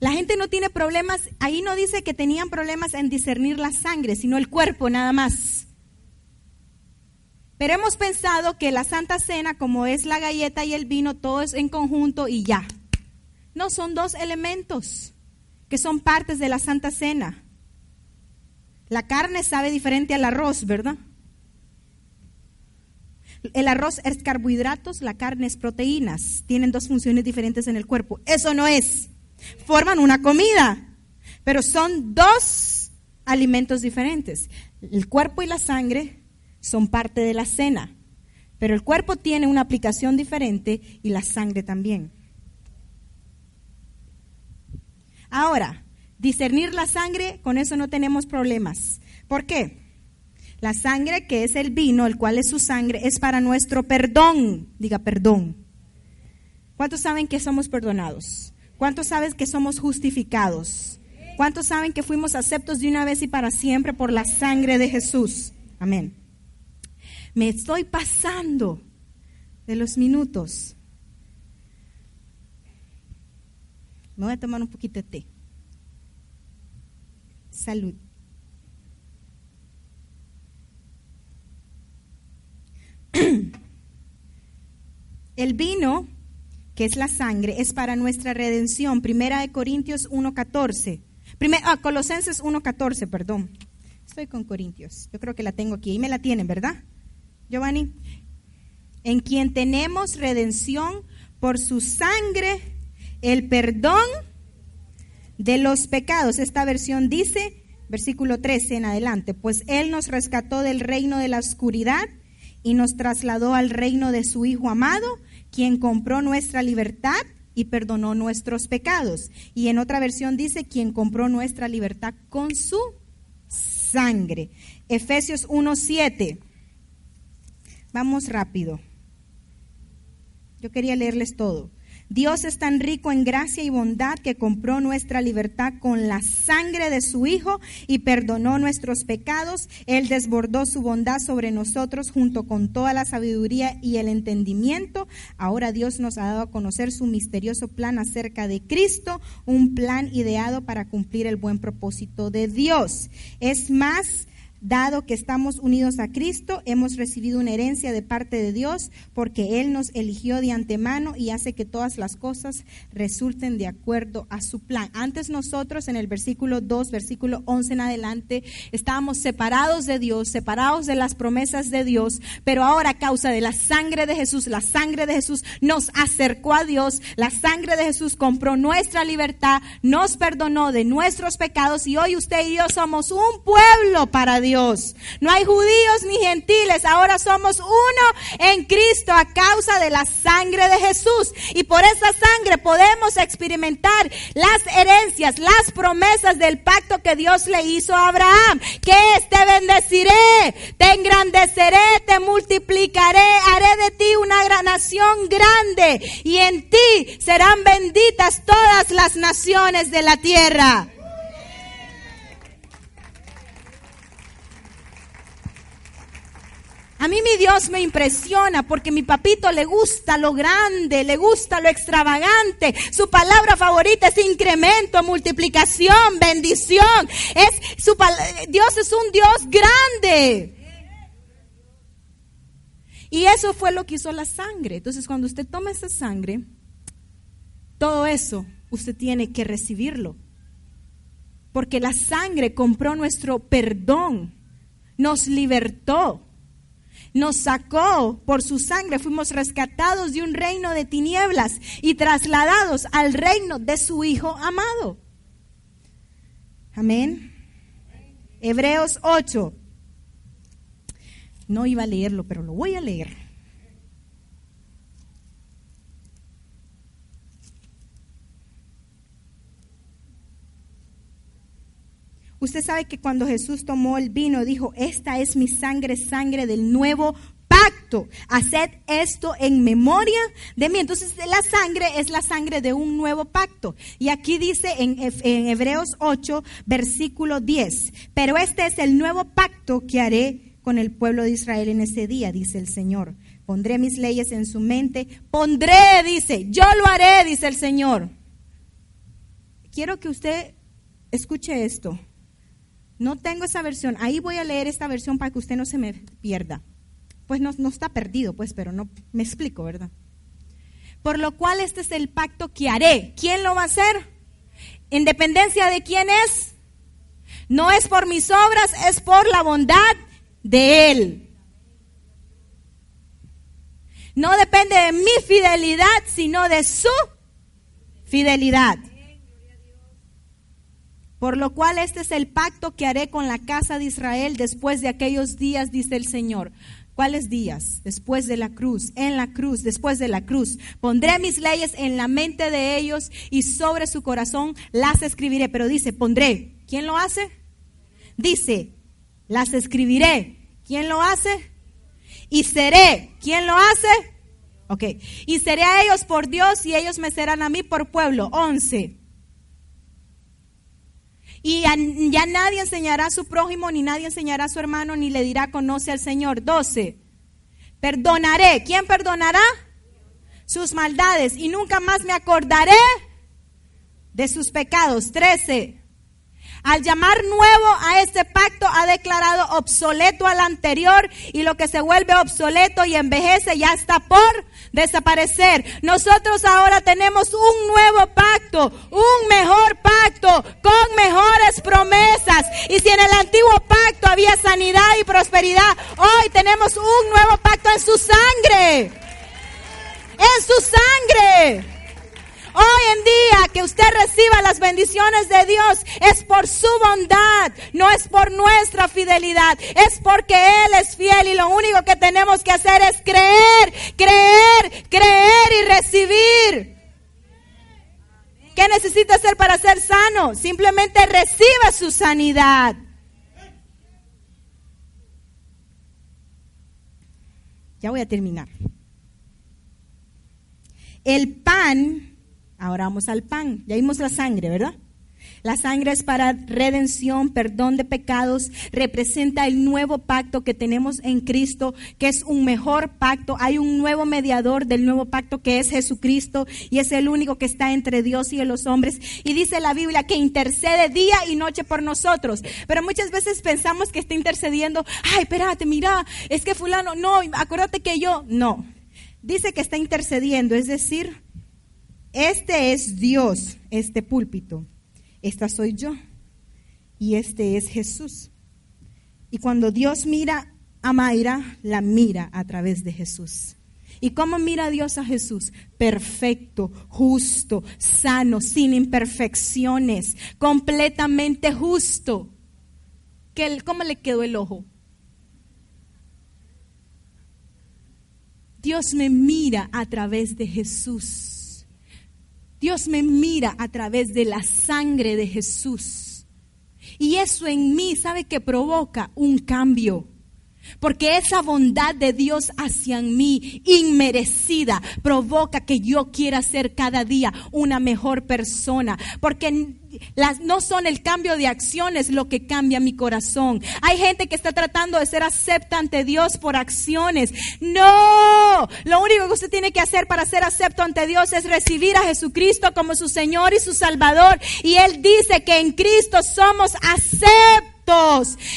La gente no tiene problemas, ahí no dice que tenían problemas en discernir la sangre, sino el cuerpo nada más. Pero hemos pensado que la Santa Cena, como es la galleta y el vino, todo es en conjunto y ya. No, son dos elementos que son partes de la Santa Cena. La carne sabe diferente al arroz, ¿verdad? El arroz es carbohidratos, la carne es proteínas. Tienen dos funciones diferentes en el cuerpo. Eso no es. Forman una comida, pero son dos alimentos diferentes. El cuerpo y la sangre son parte de la cena, pero el cuerpo tiene una aplicación diferente y la sangre también. Ahora, discernir la sangre, con eso no tenemos problemas. ¿Por qué? La sangre que es el vino, el cual es su sangre, es para nuestro perdón. Diga perdón. ¿Cuántos saben que somos perdonados? ¿Cuántos saben que somos justificados? ¿Cuántos saben que fuimos aceptos de una vez y para siempre por la sangre de Jesús? Amén. Me estoy pasando de los minutos. Me voy a tomar un poquito de té. Salud. <clears throat> El vino, que es la sangre, es para nuestra redención. Primera de Corintios 1.14. Ah, Colosenses 1.14, perdón. Estoy con Corintios. Yo creo que la tengo aquí. Ahí me la tienen, ¿verdad? Giovanni. En quien tenemos redención por su sangre el perdón de los pecados. Esta versión dice, versículo 13 en adelante, pues Él nos rescató del reino de la oscuridad y nos trasladó al reino de su Hijo amado, quien compró nuestra libertad y perdonó nuestros pecados. Y en otra versión dice, quien compró nuestra libertad con su sangre. Efesios 1.7. Vamos rápido. Yo quería leerles todo. Dios es tan rico en gracia y bondad que compró nuestra libertad con la sangre de su Hijo y perdonó nuestros pecados. Él desbordó su bondad sobre nosotros junto con toda la sabiduría y el entendimiento. Ahora Dios nos ha dado a conocer su misterioso plan acerca de Cristo, un plan ideado para cumplir el buen propósito de Dios. Es más, Dado que estamos unidos a Cristo, hemos recibido una herencia de parte de Dios porque Él nos eligió de antemano y hace que todas las cosas resulten de acuerdo a su plan. Antes nosotros en el versículo 2, versículo 11 en adelante, estábamos separados de Dios, separados de las promesas de Dios, pero ahora a causa de la sangre de Jesús, la sangre de Jesús nos acercó a Dios, la sangre de Jesús compró nuestra libertad, nos perdonó de nuestros pecados y hoy usted y yo somos un pueblo para Dios. No hay judíos ni gentiles, ahora somos uno en Cristo a causa de la sangre de Jesús. Y por esa sangre podemos experimentar las herencias, las promesas del pacto que Dios le hizo a Abraham. Que te bendeciré, te engrandeceré, te multiplicaré, haré de ti una gran nación grande y en ti serán benditas todas las naciones de la tierra. A mí mi Dios me impresiona porque mi papito le gusta lo grande, le gusta lo extravagante. Su palabra favorita es incremento, multiplicación, bendición. Es su Dios es un Dios grande. Y eso fue lo que hizo la sangre. Entonces, cuando usted toma esa sangre, todo eso usted tiene que recibirlo. Porque la sangre compró nuestro perdón, nos libertó nos sacó por su sangre, fuimos rescatados de un reino de tinieblas y trasladados al reino de su Hijo amado. Amén. Hebreos 8. No iba a leerlo, pero lo voy a leer. Usted sabe que cuando Jesús tomó el vino, dijo, esta es mi sangre, sangre del nuevo pacto. Haced esto en memoria de mí. Entonces la sangre es la sangre de un nuevo pacto. Y aquí dice en, en Hebreos 8, versículo 10, pero este es el nuevo pacto que haré con el pueblo de Israel en ese día, dice el Señor. Pondré mis leyes en su mente. Pondré, dice, yo lo haré, dice el Señor. Quiero que usted escuche esto. No tengo esa versión. Ahí voy a leer esta versión para que usted no se me pierda. Pues no, está perdido, pues, pero no me explico, ¿verdad? Por lo cual este es el pacto que haré. ¿Quién lo va a hacer? ¿En dependencia de quién es? No es por mis obras, es por la bondad de Él. No depende de mi fidelidad, sino de su fidelidad. Por lo cual este es el pacto que haré con la casa de Israel después de aquellos días, dice el Señor. ¿Cuáles días? Después de la cruz, en la cruz, después de la cruz. Pondré mis leyes en la mente de ellos y sobre su corazón las escribiré. Pero dice, pondré. ¿Quién lo hace? Dice, las escribiré. ¿Quién lo hace? Y seré. ¿Quién lo hace? Ok. Y seré a ellos por Dios y ellos me serán a mí por pueblo. Once. Y ya nadie enseñará a su prójimo, ni nadie enseñará a su hermano, ni le dirá conoce al Señor. 12. Perdonaré. ¿Quién perdonará? Sus maldades. Y nunca más me acordaré de sus pecados. 13. Al llamar nuevo a este pacto ha declarado obsoleto al anterior y lo que se vuelve obsoleto y envejece ya está por desaparecer. Nosotros ahora tenemos un nuevo pacto, un mejor pacto con mejores promesas. Y si en el antiguo pacto había sanidad y prosperidad, hoy tenemos un nuevo pacto en su sangre. En su sangre. Hoy en día que usted reciba las bendiciones de Dios es por su bondad, no es por nuestra fidelidad, es porque Él es fiel y lo único que tenemos que hacer es creer, creer, creer y recibir. ¿Qué necesita hacer para ser sano? Simplemente reciba su sanidad. Ya voy a terminar. El pan Ahora vamos al pan. Ya vimos la sangre, ¿verdad? La sangre es para redención, perdón de pecados, representa el nuevo pacto que tenemos en Cristo, que es un mejor pacto. Hay un nuevo mediador del nuevo pacto que es Jesucristo y es el único que está entre Dios y los hombres. Y dice la Biblia que intercede día y noche por nosotros. Pero muchas veces pensamos que está intercediendo, ay, espérate, mira, es que fulano, no, acuérdate que yo, no. Dice que está intercediendo, es decir, este es Dios, este púlpito. Esta soy yo. Y este es Jesús. Y cuando Dios mira a Mayra, la mira a través de Jesús. ¿Y cómo mira Dios a Jesús? Perfecto, justo, sano, sin imperfecciones, completamente justo. ¿Cómo le quedó el ojo? Dios me mira a través de Jesús. Dios me mira a través de la sangre de Jesús. Y eso en mí, ¿sabe que provoca? Un cambio. Porque esa bondad de Dios hacia mí, inmerecida, provoca que yo quiera ser cada día una mejor persona. Porque las, no son el cambio de acciones lo que cambia mi corazón. Hay gente que está tratando de ser acepta ante Dios por acciones. No, lo único que usted tiene que hacer para ser acepto ante Dios es recibir a Jesucristo como su Señor y su Salvador. Y Él dice que en Cristo somos aceptos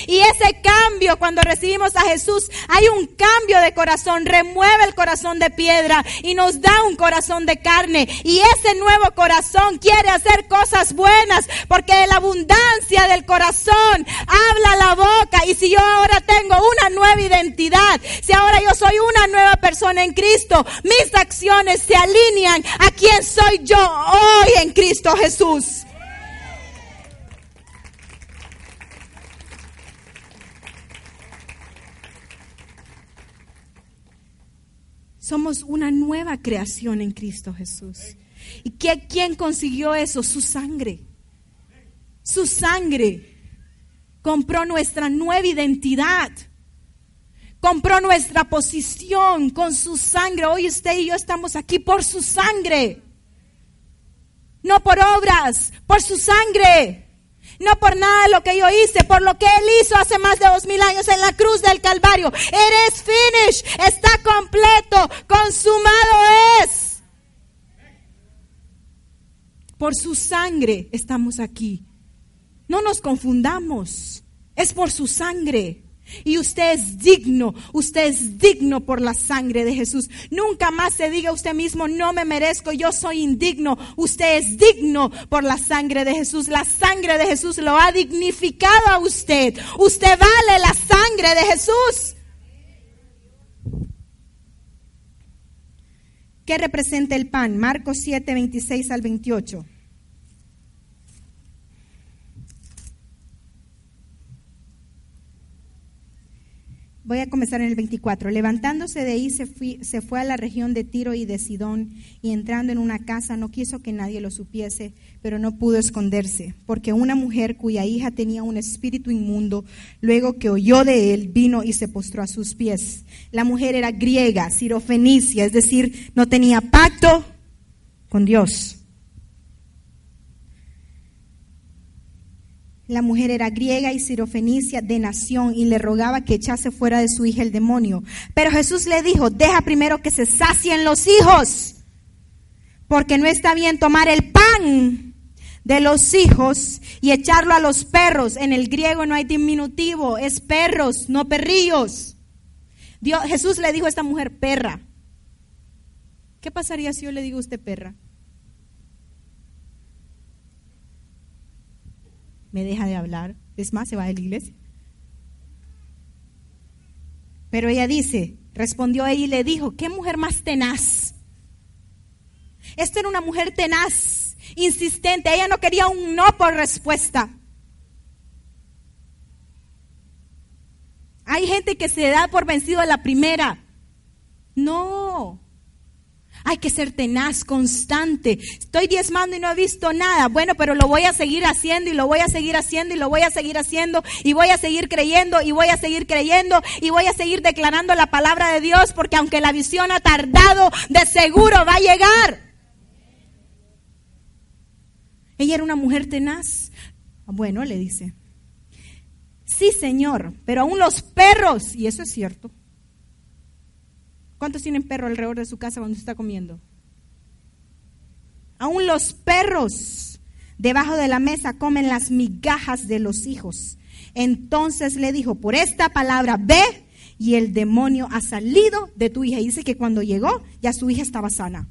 y ese cambio, cuando recibimos a Jesús, hay un cambio de corazón, remueve el corazón de piedra y nos da un corazón de carne. Y ese nuevo corazón quiere hacer cosas buenas, porque la abundancia del corazón habla la boca. Y si yo ahora tengo una nueva identidad, si ahora yo soy una nueva persona en Cristo, mis acciones se alinean a quien soy yo hoy en Cristo Jesús. Somos una nueva creación en Cristo Jesús. ¿Y quién consiguió eso? Su sangre. Su sangre. compró nuestra nueva identidad. Compró nuestra posición con su sangre. Hoy usted y yo estamos aquí por su sangre. No por obras, por su sangre. No por nada lo que yo hice, por lo que Él hizo hace más de dos mil años en la cruz del Calvario. Eres finished, está completo, consumado es. Por su sangre estamos aquí. No nos confundamos, es por su sangre. Y usted es digno, usted es digno por la sangre de Jesús. Nunca más se diga usted mismo, no me merezco, yo soy indigno. Usted es digno por la sangre de Jesús. La sangre de Jesús lo ha dignificado a usted. Usted vale la sangre de Jesús. ¿Qué representa el pan? Marcos 7, 26 al 28. Voy a comenzar en el 24. Levantándose de ahí se, fue a la región de Tiro y de Sidón y entrando en una casa no quiso que nadie lo supiese, pero no pudo esconderse, porque una mujer cuya hija tenía un espíritu inmundo, luego que oyó de él, vino y se postró a sus pies. La mujer era griega, sirofenicia, es decir, no tenía pacto con Dios. La mujer era griega y sirofenicia de nación y le rogaba que echase fuera de su hija el demonio. Pero Jesús le dijo, deja primero que se sacien los hijos, porque no está bien tomar el pan de los hijos y echarlo a los perros. En el griego no hay diminutivo, es perros, no perrillos. Dios, Jesús le dijo a esta mujer, perra. ¿Qué pasaría si yo le digo a usted perra? Me deja de hablar. Es más, se va de la iglesia. Pero ella dice, respondió ella y le dijo, ¿qué mujer más tenaz? Esta era una mujer tenaz, insistente. Ella no quería un no por respuesta. Hay gente que se da por vencido a la primera. No, hay que ser tenaz, constante. Estoy diezmando y no he visto nada. Bueno, pero lo voy a seguir haciendo y lo voy a seguir haciendo y lo voy a seguir haciendo y voy a seguir creyendo y voy a seguir creyendo y voy a seguir declarando la palabra de Dios porque aunque la visión ha tardado, de seguro va a llegar. Ella era una mujer tenaz. Bueno, le dice. Sí, Señor, pero aún los perros, y eso es cierto, ¿Cuántos tienen perro alrededor de su casa cuando está comiendo? Aún los perros debajo de la mesa comen las migajas de los hijos. Entonces le dijo, por esta palabra, ve y el demonio ha salido de tu hija. Y dice que cuando llegó, ya su hija estaba sana.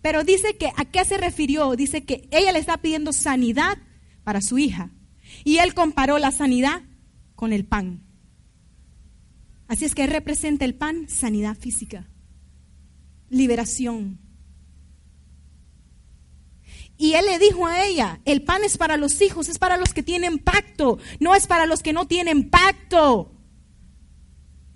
Pero dice que a qué se refirió? Dice que ella le está pidiendo sanidad para su hija. Y él comparó la sanidad con el pan. Así es que representa el pan sanidad física, liberación. Y él le dijo a ella, el pan es para los hijos, es para los que tienen pacto, no es para los que no tienen pacto.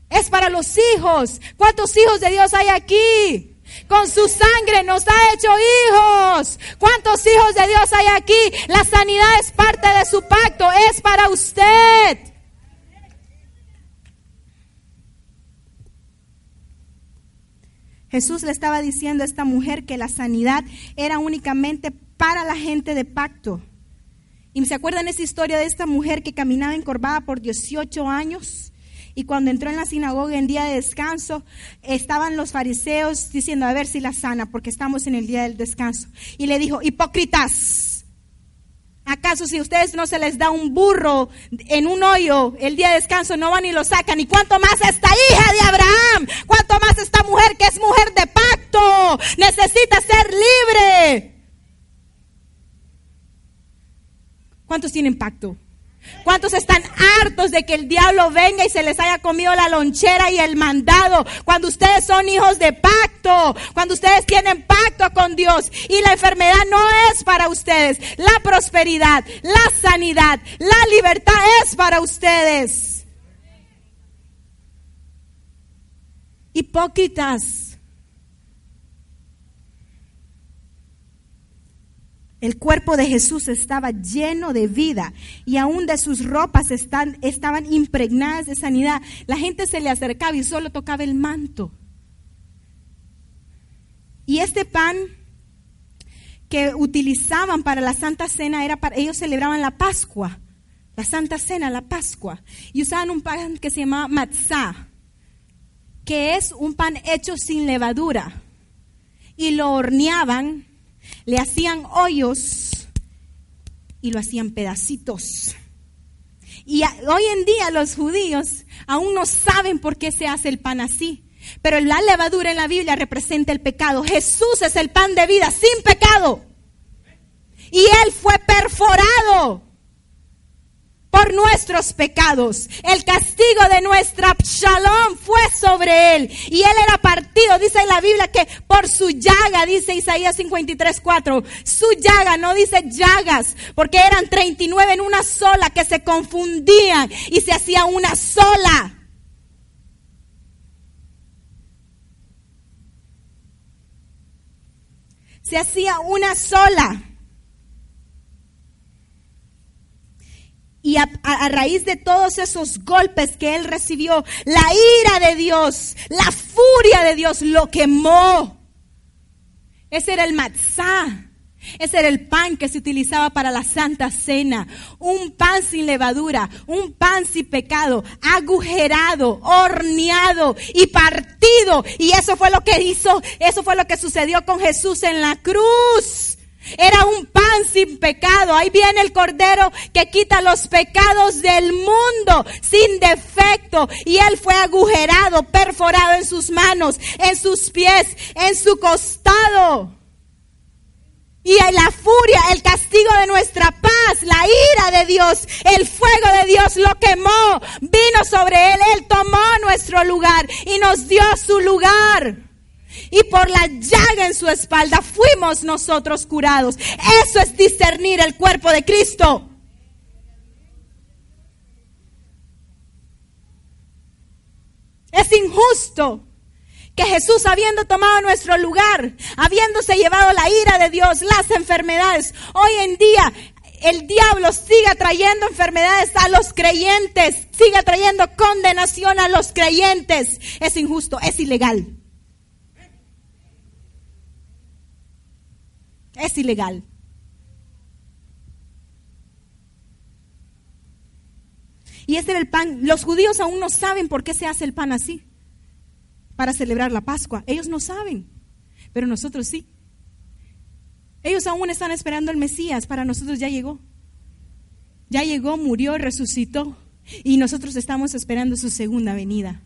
Es para los hijos. ¿Cuántos hijos de Dios hay aquí? Con su sangre nos ha hecho hijos. ¿Cuántos hijos de Dios hay aquí? La sanidad es parte de su pacto, es para usted. Jesús le estaba diciendo a esta mujer que la sanidad era únicamente para la gente de pacto. ¿Y se acuerdan esa historia de esta mujer que caminaba encorvada por 18 años? Y cuando entró en la sinagoga en día de descanso, estaban los fariseos diciendo, a ver si la sana, porque estamos en el día del descanso. Y le dijo, hipócritas, ¿Acaso si ustedes no se les da un burro en un hoyo el día de descanso no van y lo sacan? ¿Y cuánto más esta hija de Abraham? ¿Cuánto más esta mujer que es mujer de pacto? Necesita ser libre. ¿Cuántos tienen pacto? ¿Cuántos están hartos de que el diablo venga y se les haya comido la lonchera y el mandado? Cuando ustedes son hijos de pacto, cuando ustedes tienen pacto con Dios y la enfermedad no es para ustedes, la prosperidad, la sanidad, la libertad es para ustedes. Hipócritas. El cuerpo de Jesús estaba lleno de vida y aún de sus ropas están, estaban impregnadas de sanidad. La gente se le acercaba y solo tocaba el manto. Y este pan que utilizaban para la Santa Cena era para ellos celebraban la Pascua, la Santa Cena, la Pascua, y usaban un pan que se llamaba matzah, que es un pan hecho sin levadura, y lo horneaban, le hacían hoyos y lo hacían pedacitos. Y hoy en día los judíos aún no saben por qué se hace el pan así. Pero la levadura en la Biblia representa el pecado. Jesús es el pan de vida sin pecado. Y Él fue perforado por nuestros pecados. El castigo de nuestra shalom fue sobre Él. Y Él era partido. Dice en la Biblia que por su llaga, dice Isaías 53, 4. Su llaga, no dice llagas, porque eran 39 en una sola que se confundían y se hacía una sola. se hacía una sola. Y a, raíz de todos esos golpes que él recibió, la ira de Dios, la furia de Dios lo quemó. Ese era el matzah. Ese era el pan que se utilizaba para la Santa Cena. Un pan sin levadura, un pan sin pecado, agujerado, horneado y partido. Y eso fue lo que hizo, eso fue lo que sucedió con Jesús en la cruz. Era un pan sin pecado. Ahí viene el Cordero que quita los pecados del mundo sin defecto. Y Él fue agujerado, perforado en sus manos, en sus pies, en su costado. Y la furia, el castigo de nuestra paz, la ira de Dios, el fuego de Dios lo quemó, vino sobre él, él tomó nuestro lugar y nos dio su lugar. Y por la llaga en su espalda fuimos nosotros curados. Eso es discernir el cuerpo de Cristo. Es injusto que Jesús habiendo tomado nuestro lugar, habiéndose llevado la ira de Dios, las enfermedades, hoy en día el diablo siga trayendo enfermedades a los creyentes, siga trayendo condenación a los creyentes. Es injusto, es ilegal. Es ilegal. Y este era el pan. Los judíos aún no saben por qué se hace el pan así para celebrar la Pascua. Ellos no saben, pero nosotros sí. Ellos aún están esperando al Mesías, para nosotros ya llegó. Ya llegó, murió, resucitó y nosotros estamos esperando su segunda venida.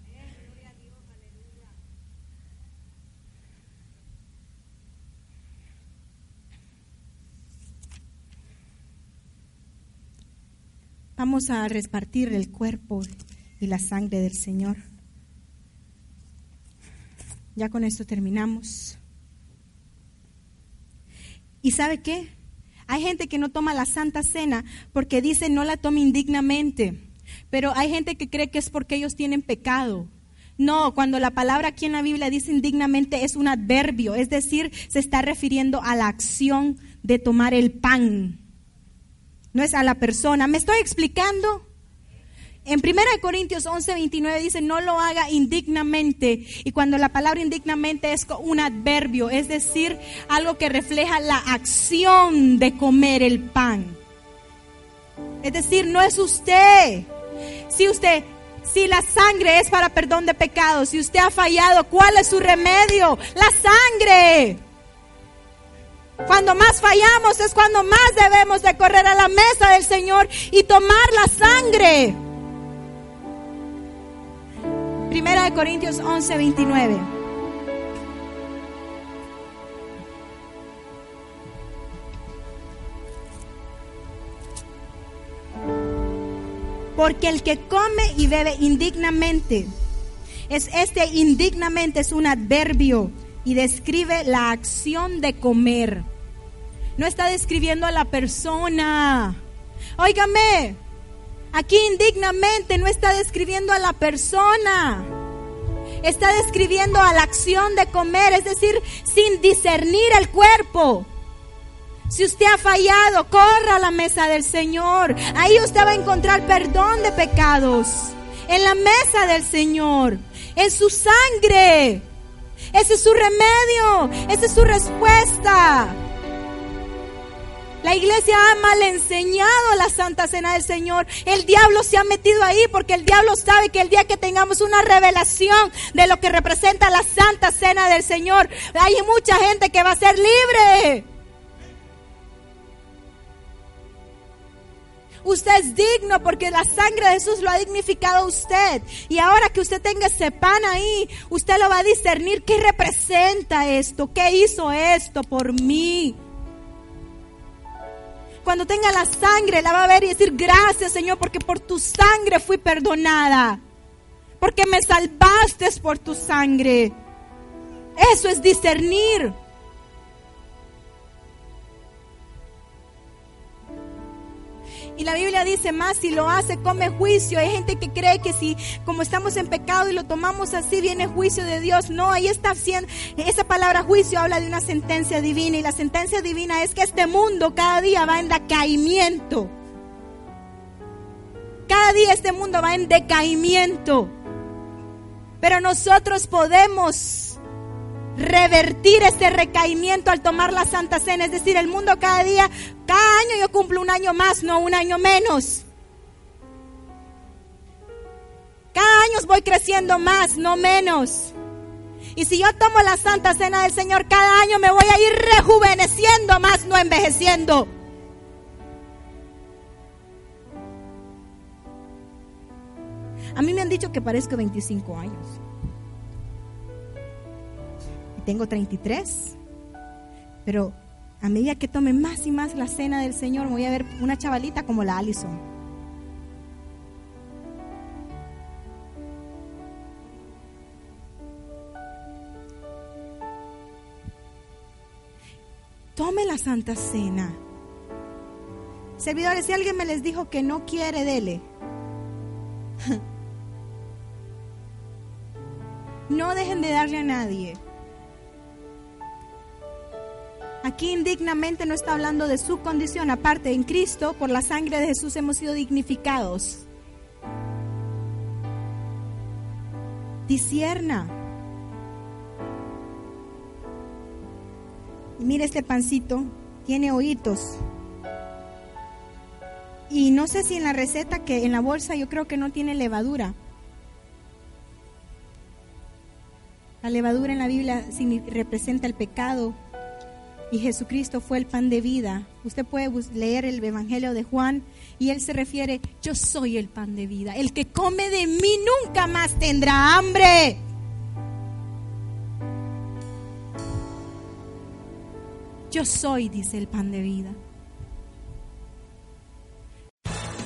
Vamos a repartir el cuerpo y la sangre del Señor. Ya con esto terminamos. ¿Y sabe qué? Hay gente que no toma la Santa Cena porque dice no la tome indignamente. Pero hay gente que cree que es porque ellos tienen pecado. No, cuando la palabra aquí en la Biblia dice indignamente es un adverbio, es decir, se está refiriendo a la acción de tomar el pan. No es a la persona. ¿Me estoy explicando? En 1 Corintios 11, 29 dice, no lo haga indignamente. Y cuando la palabra indignamente es un adverbio, es decir, algo que refleja la acción de comer el pan. Es decir, no es usted. Si usted, si la sangre es para perdón de pecados, si usted ha fallado, ¿cuál es su remedio? La sangre. Cuando más fallamos es cuando más debemos de correr a la mesa del Señor y tomar la sangre. Primera de Corintios 11, 29. Porque el que come y bebe indignamente, es este indignamente es un adverbio y describe la acción de comer. No está describiendo a la persona. Óigame, Aquí indignamente no está describiendo a la persona. Está describiendo a la acción de comer, es decir, sin discernir el cuerpo. Si usted ha fallado, corra a la mesa del Señor. Ahí usted va a encontrar perdón de pecados. En la mesa del Señor. En su sangre. Ese es su remedio. Esa es su respuesta. La iglesia ha mal enseñado la Santa Cena del Señor. El diablo se ha metido ahí porque el diablo sabe que el día que tengamos una revelación de lo que representa la Santa Cena del Señor, hay mucha gente que va a ser libre. Usted es digno porque la sangre de Jesús lo ha dignificado a usted. Y ahora que usted tenga ese pan ahí, usted lo va a discernir qué representa esto, qué hizo esto por mí. Cuando tenga la sangre, la va a ver y decir, gracias Señor, porque por tu sangre fui perdonada. Porque me salvaste por tu sangre. Eso es discernir. Y la Biblia dice más, si lo hace, come juicio. Hay gente que cree que si como estamos en pecado y lo tomamos así, viene juicio de Dios. No, ahí está haciendo, esa palabra juicio habla de una sentencia divina. Y la sentencia divina es que este mundo cada día va en decaimiento. Cada día este mundo va en decaimiento. Pero nosotros podemos revertir ese recaimiento al tomar la Santa Cena. Es decir, el mundo cada día, cada año yo cumplo un año más, no un año menos. Cada año voy creciendo más, no menos. Y si yo tomo la Santa Cena del Señor, cada año me voy a ir rejuveneciendo más, no envejeciendo. A mí me han dicho que parezco 25 años tengo 33. Pero a medida que tome más y más la cena del Señor, voy a ver una chavalita como la Allison. Tome la Santa Cena. Servidores, si alguien me les dijo que no quiere, dele. <laughs> No dejen de darle a nadie. Aquí indignamente no está hablando de su condición, aparte en Cristo, por la sangre de Jesús hemos sido dignificados. Disierna. mire este pancito, tiene ojitos. Y no sé si en la receta que en la bolsa yo creo que no tiene levadura. La levadura en la Biblia representa el pecado, y Jesucristo fue el pan de vida. Usted puede leer el Evangelio de Juan y él se refiere, yo soy el pan de vida. El que come de mí nunca más tendrá hambre. Yo soy, dice el pan de vida.